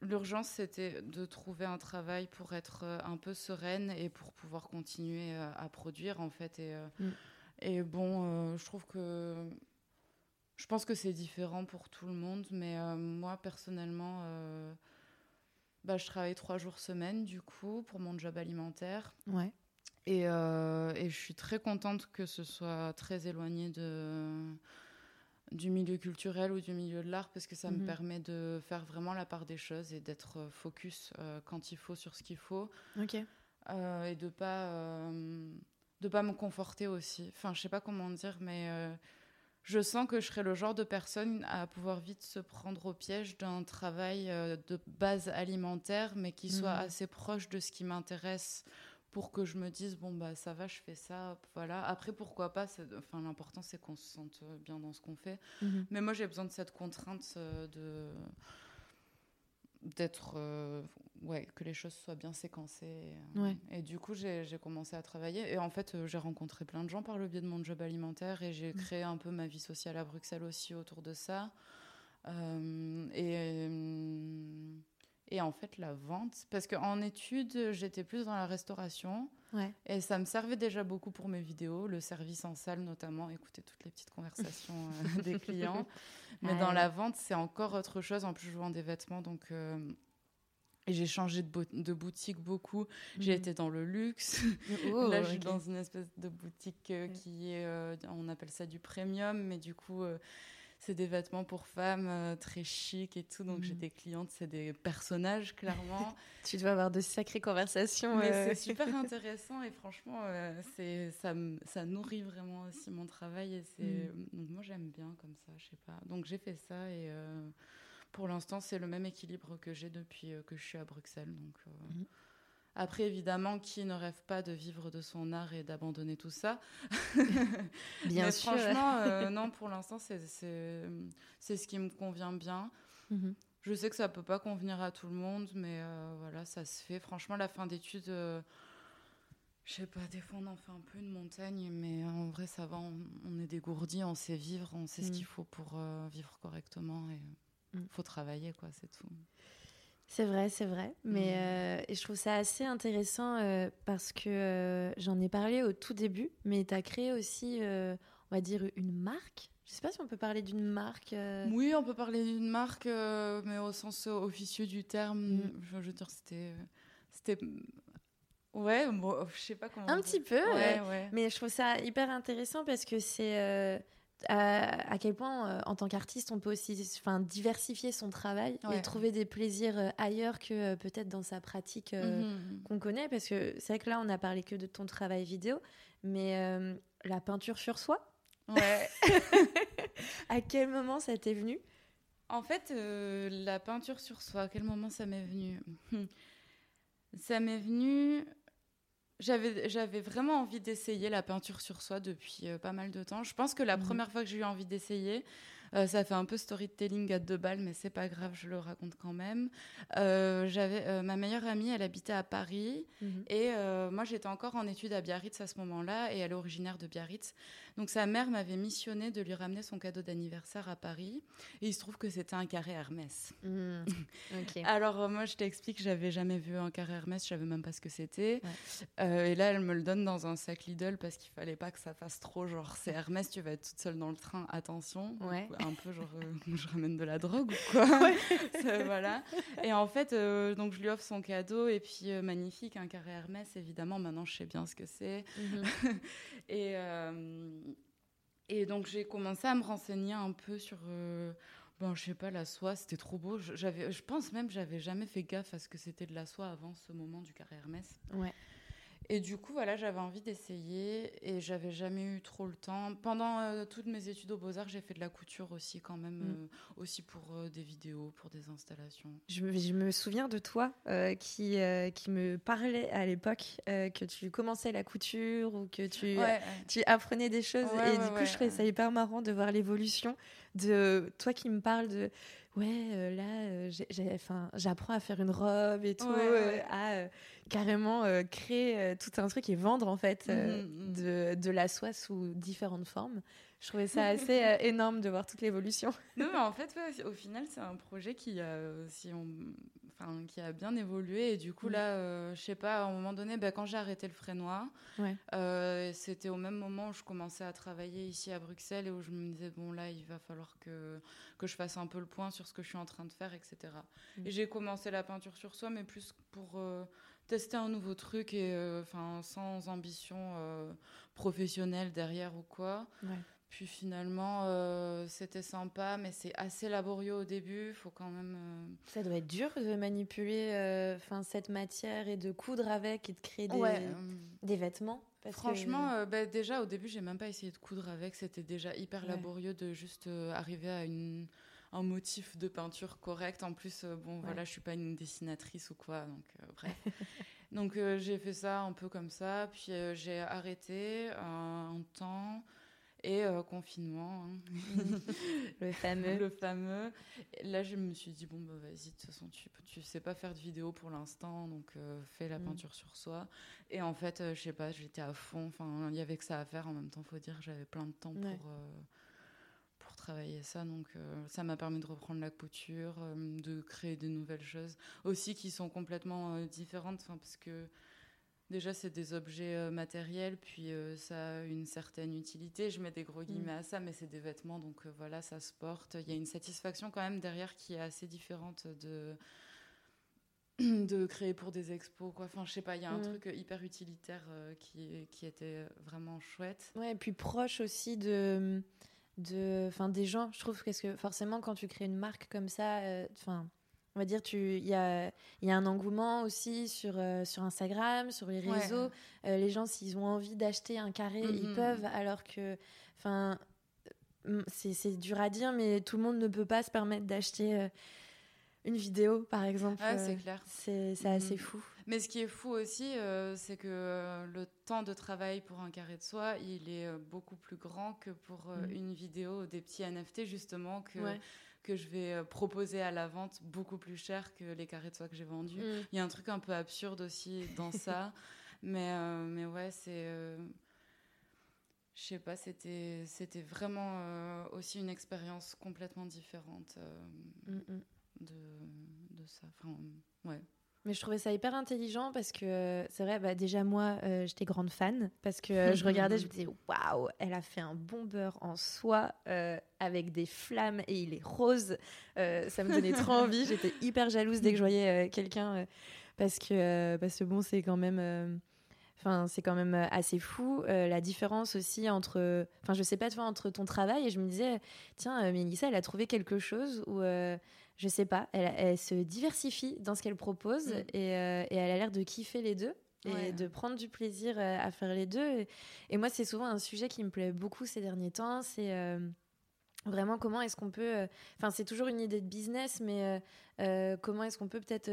l'urgence c'était de trouver un travail pour être euh, un peu sereine et pour pouvoir continuer euh, à produire en fait. Et euh, Mm. et bon, euh, je trouve que je pense que c'est différent pour tout le monde, mais euh, moi personnellement. euh, bah, je travaille trois jours semaine du coup pour mon job alimentaire Ouais. et, et je suis très contente que ce soit très éloigné de, du milieu culturel ou du milieu de l'art parce que ça Mhm. me permet de faire vraiment la part des choses et d'être euh, focus euh, quand il faut sur ce qu'il faut Ok. euh, et de pas euh, de pas me conforter aussi. Enfin, je sais pas comment dire, mais je sens que je serais le genre de personne à pouvoir vite se prendre au piège d'un travail de base alimentaire, mais qui soit Mhm. assez proche de ce qui m'intéresse pour que je me dise bon bah ça va, je fais ça, voilà. Après pourquoi pas, enfin l'important c'est qu'on se sente bien dans ce qu'on fait. Mhm. Mais moi, j'ai besoin de cette contrainte euh, de d'être euh, ouais que les choses soient bien séquencées et, euh, Ouais. et du coup j'ai commencé à travailler et en fait j'ai rencontré plein de gens par le biais de mon job alimentaire et j'ai Mm. créé un peu ma vie sociale à Bruxelles aussi autour de ça Euh, et euh, et en fait la vente parce qu'en études j'étais plus dans la restauration Ouais. et ça me servait déjà beaucoup pour mes vidéos, le service en salle notamment, écouter toutes les petites conversations euh, [LAUGHS] des clients. Mais dans la vente, c'est encore autre chose. En plus, je vends des vêtements, donc euh, et j'ai changé de, bo- de boutique beaucoup. J'ai Mhm. été dans le luxe. Oh, [LAUGHS] Là, je suis dans une espèce de boutique euh, qui est, euh, on appelle ça du premium, mais du coup, c'est des vêtements pour femmes euh, très chic et tout. Donc, j'ai Mhm. des clientes, c'est des personnages clairement. [LAUGHS] Tu dois avoir de sacrées conversations. Mais euh. c'est [LAUGHS] super intéressant et franchement, euh, c'est ça, nourrit vraiment aussi mon travail et c'est Mm. donc moi j'aime bien comme ça, je sais pas. Donc j'ai fait ça et pour l'instant c'est le même équilibre que j'ai depuis que je suis à Bruxelles. Donc Mhm. Après évidemment qui ne rêve pas de vivre de son art et d'abandonner tout ça? [LAUGHS] Bien Mais sûr. franchement euh, non pour l'instant c'est ce qui me convient bien. Mhm. Je sais que ça peut pas convenir à tout le monde, mais euh, voilà, ça se fait. Franchement, la fin d'études, euh, je sais pas, des fois on en fait un peu une montagne, mais en vrai, ça va. On, on est dégourdi, on sait vivre, on sait ce Mm. qu'il faut pour euh, vivre correctement et il Mm. faut travailler, quoi, c'est tout. C'est vrai, c'est vrai. Mais Mm. euh, et je trouve ça assez intéressant euh, parce que euh, j'en ai parlé au tout début, mais tu as créé aussi, on va dire, une marque. Je sais pas si on peut parler d'une marque. Oui, on peut parler d'une marque, mais au sens officieux du terme. Mm. Je, veux dire, c'était. c'était Ouais, bon, je sais pas comment. Un petit peu, Ouais, ouais. Mais je trouve ça hyper intéressant parce que c'est. Euh, à, quel point, en tant qu'artiste, on peut aussi diversifier son travail et trouver des plaisirs ailleurs que peut-être dans sa pratique mhm. qu'on connaît. Parce que c'est vrai que là, on a parlé que de ton travail vidéo, mais la peinture sur soi, Ouais. [LAUGHS] à quel moment ça t'est venu? En fait, euh, la peinture sur soi, à quel moment ça m'est venu? Ça m'est venu. J'avais, j'avais vraiment envie d'essayer la peinture sur soi depuis euh, pas mal de temps. Je pense que la mmh première fois que j'ai eu envie d'essayer, euh, ça fait un peu storytelling à deux balles, mais c'est pas grave, je le raconte quand même. Euh, j'avais ma meilleure amie, elle habitait à Paris, mhm. et moi j'étais encore en études à Biarritz à ce moment-là, et elle est originaire de Biarritz. Donc sa mère m'avait missionné de lui ramener son cadeau d'anniversaire à Paris, et il se trouve que c'était un carré Hermès. [LAUGHS] Mhm. Alors moi je t'explique, j'avais jamais vu un carré Hermès, je savais même pas ce que c'était. et là elle me le donne dans un sac Lidl parce qu'il fallait pas que ça fasse trop genre c'est Hermès, tu vas être toute seule dans le train, attention. Ouais un peu genre euh, [LAUGHS] je ramène de la drogue ou quoi. [LAUGHS] voilà. Et en fait, euh, donc je lui offre son cadeau et puis euh, magnifique, un carré Hermès évidemment. Maintenant, je sais bien ce que c'est. Mhm. et et donc j'ai commencé à me renseigner un peu sur. Bon, je sais pas, la soie, c'était trop beau. J'avais, je pense même, j'avais jamais fait gaffe à ce que c'était de la soie avant ce moment du carré Hermès. Ouais. Et du coup, voilà, j'avais envie d'essayer et j'avais jamais eu trop le temps. Pendant euh, toutes mes études aux Beaux-Arts, j'ai fait de la couture aussi, quand même, mm. euh, aussi pour euh, des vidéos, pour des installations. Je me, je me souviens de toi qui, qui me parlait à l'époque que tu commençais la couture ou que tu, tu apprenais des choses. et du coup, je trouvais ça hyper marrant de voir l'évolution de toi qui me parles de ouais, euh, là, euh, j'apprends à faire une robe et tout, euh, à carrément créer tout un truc et vendre en fait mmh, mmh. de, de, la soie sous différentes formes. Je trouvais ça [LAUGHS] assez énorme de voir toute l'évolution. Non, mais en fait, au final, c'est un projet qui, si on, enfin, qui a bien évolué. Et du coup, là, je sais pas, à un moment donné, bah, quand j'ai arrêté le frénois, ouais. c'était au même moment où je commençais à travailler ici à Bruxelles et où je me disais, bon, là, il va falloir que, que je fasse un peu le point sur ce que je suis en train de faire, etc. Mm. Et j'ai commencé la peinture sur soi, mais plus pour euh, tester un nouveau truc et euh, enfin sans ambition euh, professionnelle derrière ou quoi. Puis finalement, c'était sympa, mais c'est assez laborieux au début. Faut quand même. Ça doit être dur de manipuler, enfin cette matière et de coudre avec et de créer des, des vêtements. Franchement, bah, déjà au début, j'ai même pas essayé de coudre avec. C'était déjà hyper laborieux de juste arriver à une un motif de peinture correct. En plus, euh, bon, voilà, je suis pas une dessinatrice ou quoi, donc euh, bref. [LAUGHS] donc euh, j'ai fait ça un peu comme ça, puis j'ai arrêté un temps et confinement. Hein. [LAUGHS] le fameux. le fameux. là, je me suis dit, bon, bah vas-y, de toute façon, tu, tu sais pas faire de vidéo pour l'instant, donc fais la mm. peinture sur soi. Et en fait, je sais pas, j'étais à fond. Enfin, il y avait que ça à faire en même temps, faut dire, j'avais plein de temps pour travailler ça. Donc, euh, ça m'a permis de reprendre la couture, euh, de créer de nouvelles choses aussi qui sont complètement euh, différentes. Parce que déjà, c'est des objets matériels, puis ça a une certaine utilité. Je mets des gros guillemets mm. à ça, mais c'est des vêtements. Donc, voilà, ça se porte. Il y a une satisfaction quand même derrière qui est assez différente de de créer pour des expos quoi enfin je sais pas il y a un mm. truc hyper utilitaire qui qui était vraiment chouette ouais et puis proche aussi de de, enfin, des gens. Je trouve parce que forcément, quand tu crées une marque comme ça, euh, enfin. On va dire, il y a, y a un engouement aussi sur, euh, sur Instagram, sur les réseaux. Euh, les gens, s'ils ont envie d'acheter un carré, ils mhm. peuvent, alors que, enfin, c'est dur à dire, mais tout le monde ne peut pas se permettre d'acheter une vidéo, par exemple. c'est clair. C'est assez mhm. fou. Mais ce qui est fou aussi, euh, c'est que euh, le temps de travail pour un carré de soie, il est euh, beaucoup plus grand que pour mm. une vidéo des petits NFT, justement, que, que je vais proposer à la vente beaucoup plus cher que les carrés de soie que j'ai vendus. Mm. Il y a un truc un peu absurde aussi dans [LAUGHS] ça. mais, mais ouais, c'est. je sais pas, c'était, c'était vraiment aussi une expérience complètement différente mm, de, de ça. Enfin, ouais. Mais je trouvais ça hyper intelligent parce que c'est vrai, bah déjà moi, euh, j'étais grande fan parce que euh, je regardais, je me disais waouh, elle a fait un bon beurre en soie euh, avec des flammes et il est rose. ça me donnait trop [LAUGHS] envie. J'étais hyper jalouse dès que je voyais quelqu'un parce que parce que bon, c'est quand même Enfin, c'est quand même assez fou la différence aussi entre. Enfin, je sais pas, toi, entre ton travail et je me disais, tiens, Mélissa, elle a trouvé quelque chose où je sais pas, elle, se diversifie dans ce qu'elle propose mm. et, et, elle a l'air de kiffer les deux et de prendre du plaisir euh, à faire les deux. Et, moi, c'est souvent un sujet qui me plaît beaucoup ces derniers temps. C'est euh, vraiment comment est-ce qu'on peut. Euh, enfin, c'est toujours une idée de business, mais comment est-ce qu'on peut peut-être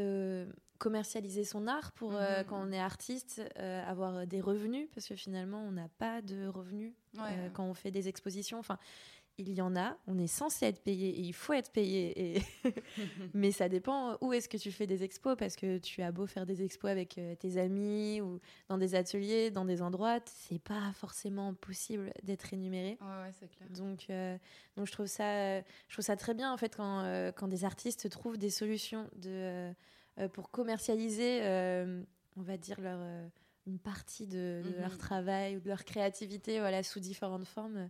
commercialiser son art pour, mhm. quand on est artiste, avoir des revenus? Parce que finalement, on n'a pas de revenus quand on fait des expositions. Enfin, il y en a, on est censé être payé et il faut être payé. Et [LAUGHS] [LAUGHS] Mais ça dépend où est-ce que tu fais des expos parce que tu as beau faire des expos avec euh, tes amis ou dans des ateliers, dans des endroits, c'est pas forcément possible d'être rémunéré. Ouais, c'est clair. Donc, euh, donc je, trouve ça, je trouve ça très bien en fait quand, euh, quand des artistes trouvent des solutions de, pour commercialiser, on va dire, leur, une partie de, leur mhm. travail ou de leur créativité voilà, sous différentes formes.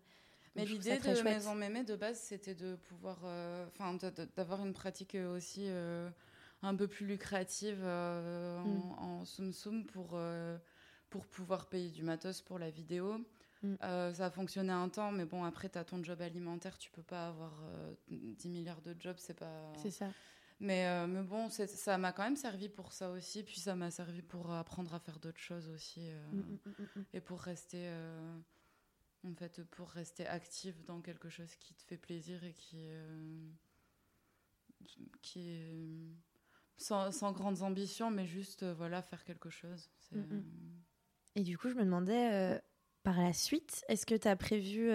Mais l'idée de Maison Mémé de base, c'était de pouvoir, euh, enfin, d'avoir une pratique aussi euh, un peu plus lucrative euh, mm. en, soum soum pour pour pouvoir payer du matos pour la vidéo. Mm. ça a fonctionné un temps, mais bon, après, tu as ton job alimentaire, tu peux pas avoir 10 milliards de jobs, c'est pas. C'est ça. Mais, mais bon, ça m'a quand même servi pour ça aussi, puis ça m'a servi pour apprendre à faire d'autres choses aussi, mm, et pour rester en fait, pour rester active dans quelque chose qui te fait plaisir et qui, euh, qui est sans, sans, grandes ambitions, mais juste euh, voilà faire quelque chose. Mm. Euh, et du coup, je me demandais par la suite, est-ce que tu as prévu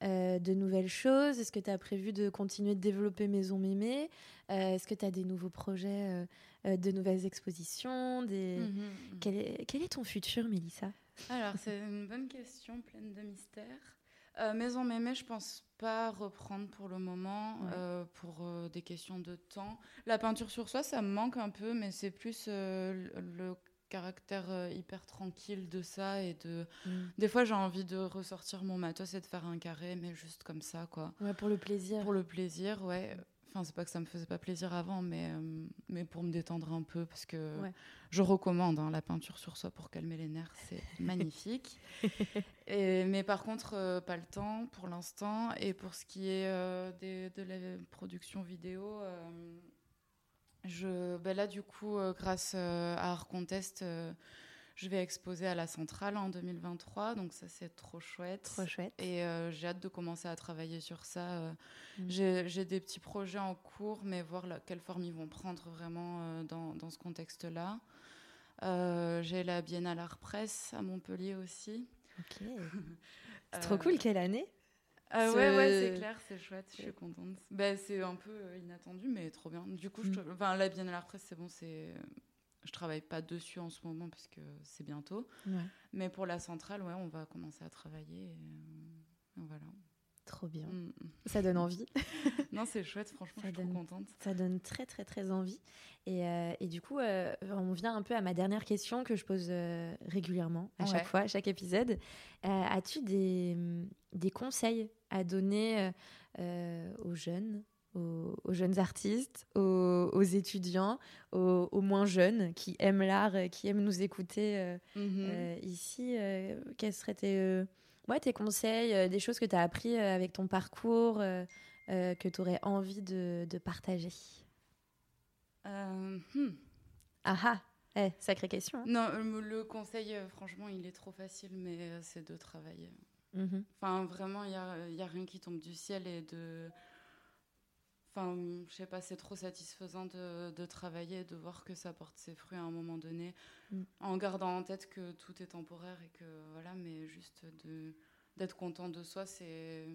de nouvelles choses? Est-ce que tu as prévu de continuer de développer Maison Mémé? Est-ce que tu as des nouveaux projets, de nouvelles expositions des... Mm-hmm. quel, est, quel est ton futur, Mélissa? Alors, c'est une bonne question, pleine de mystères. Euh, Maison Mémé, je pense pas reprendre pour le moment, euh, pour euh, des questions de temps. La peinture sur soi, ça me manque un peu, mais c'est plus le caractère hyper tranquille de ça et de mm. des fois j'ai envie de ressortir mon matos et de faire un carré mais juste comme ça quoi ouais pour le plaisir pour le plaisir ouais Enfin, c'est pas que ça me faisait pas plaisir avant, mais, euh, mais pour me détendre un peu, parce que je recommande hein, la peinture sur soi pour calmer les nerfs, c'est [LAUGHS] magnifique. [LAUGHS] Et, mais par contre, euh, pas le temps pour l'instant. Et pour ce qui est euh, des, de la production vidéo, je, ben là, du coup, grâce à Art Contest, je vais exposer à la Centrale en 2023, donc ça c'est trop chouette. Trop chouette. Et euh, j'ai hâte de commencer à travailler sur ça. Euh. Mm. J'ai des petits projets en cours, mais voir quelle forme ils vont prendre vraiment euh, dans, dans, ce contexte-là. j'ai la Biennale Art Presse à Montpellier aussi. Ok. [LAUGHS] c'est trop cool, quelle année? Ah ouais, ouais, c'est clair, c'est chouette, je suis contente. Ben, c'est un peu inattendu, mais trop bien. Du coup, je, mm. enfin, la Biennale Art Presse, c'est bon, c'est je travaille pas dessus en ce moment parce que c'est bientôt. Mais pour la centrale, ouais, on va commencer à travailler. Et, euh, voilà. Trop bien. Mm. Ça donne envie. [LAUGHS] non, c'est chouette, franchement, je suis trop contente. Ça donne très, très, très envie. Et, euh, et du coup, euh, on vient un peu à ma dernière question que je pose régulièrement, à chaque fois, à chaque épisode. As-tu des, des, conseils à donner aux jeunes? Aux, jeunes artistes, aux, étudiants, aux, moins jeunes qui aiment l'art, qui aiment nous écouter euh, mhm. euh, ici. Euh, quels seraient tes, ouais, tes conseils, des choses que tu as appris avec ton parcours, que tu aurais envie de, partager? Hmm. Ah ah eh, sacrée question. Hein. Non, le conseil, franchement, il est trop facile, mais c'est de travailler. Mhm. Enfin, vraiment, il n'y a, y a rien qui tombe du ciel et de Enfin, je sais pas, c'est trop satisfaisant de, de, travailler et de voir que ça porte ses fruits à un moment donné, mm. en gardant en tête que tout est temporaire et que voilà, mais juste de d'être content de soi, c'est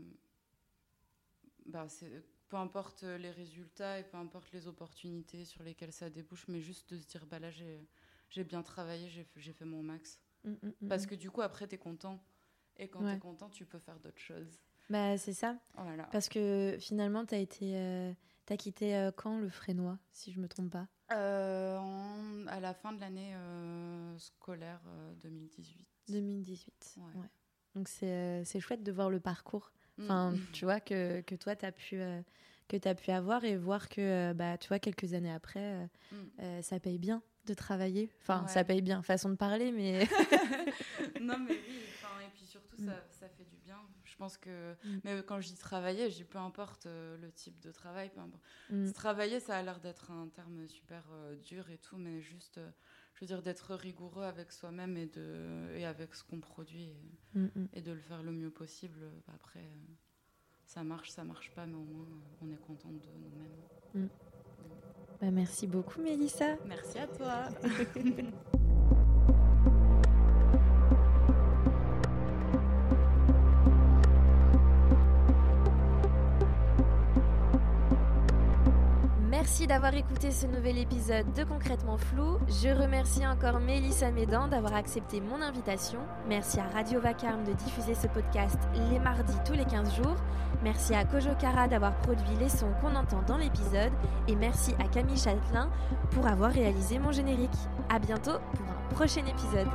bah, c'est peu importe les résultats et peu importe les opportunités sur lesquelles ça débouche, mais juste de se dire bah là j'ai bien travaillé, j'ai fait mon max. Mm, mm, Parce que du coup après tu es content et quand tu es content, tu peux faire d'autres choses. Bah, c'est ça. Oh Parce que finalement, tu as été. Euh, as quitté euh, quand le Frénois, si je me trompe pas? Euh, À la fin de l'année scolaire 2018. 2018, ouais. Donc c'est chouette de voir le parcours. Mm. Enfin, [LAUGHS] tu vois, que, que toi, tu as pu que tu as pu avoir et voir que, bah, tu vois, quelques années après, mm. ça paye bien de travailler. Enfin, ça paye bien, façon de parler, mais. [LAUGHS] [LAUGHS] non, mais oui. Et puis surtout, ça, mm. ça, fait du bien. Je pense que. Mm. Mais quand je dis travailler, je dis peu importe euh, le type de travail. Peu importe. Mm. Travailler, ça a l'air d'être un terme super euh, dur et tout, mais juste, euh, je veux dire, d'être rigoureux avec soi-même et, de, et avec ce qu'on produit et, de le faire le mieux possible. Après, ça marche, ça marche pas, mais au moins, on est content de nous-mêmes. Bah, merci beaucoup, Mélissa. Merci à toi. [LAUGHS] d'avoir écouté ce nouvel épisode de Concrètement Flou. Je remercie encore Mélissa Médan d'avoir accepté mon invitation. Merci à Radio Vacarme de diffuser ce podcast les mardis tous les 15 jours. Merci à Kojo Kara d'avoir produit les sons qu'on entend dans l'épisode. Et merci à Camille Châtelain pour avoir réalisé mon générique. A bientôt pour un prochain épisode.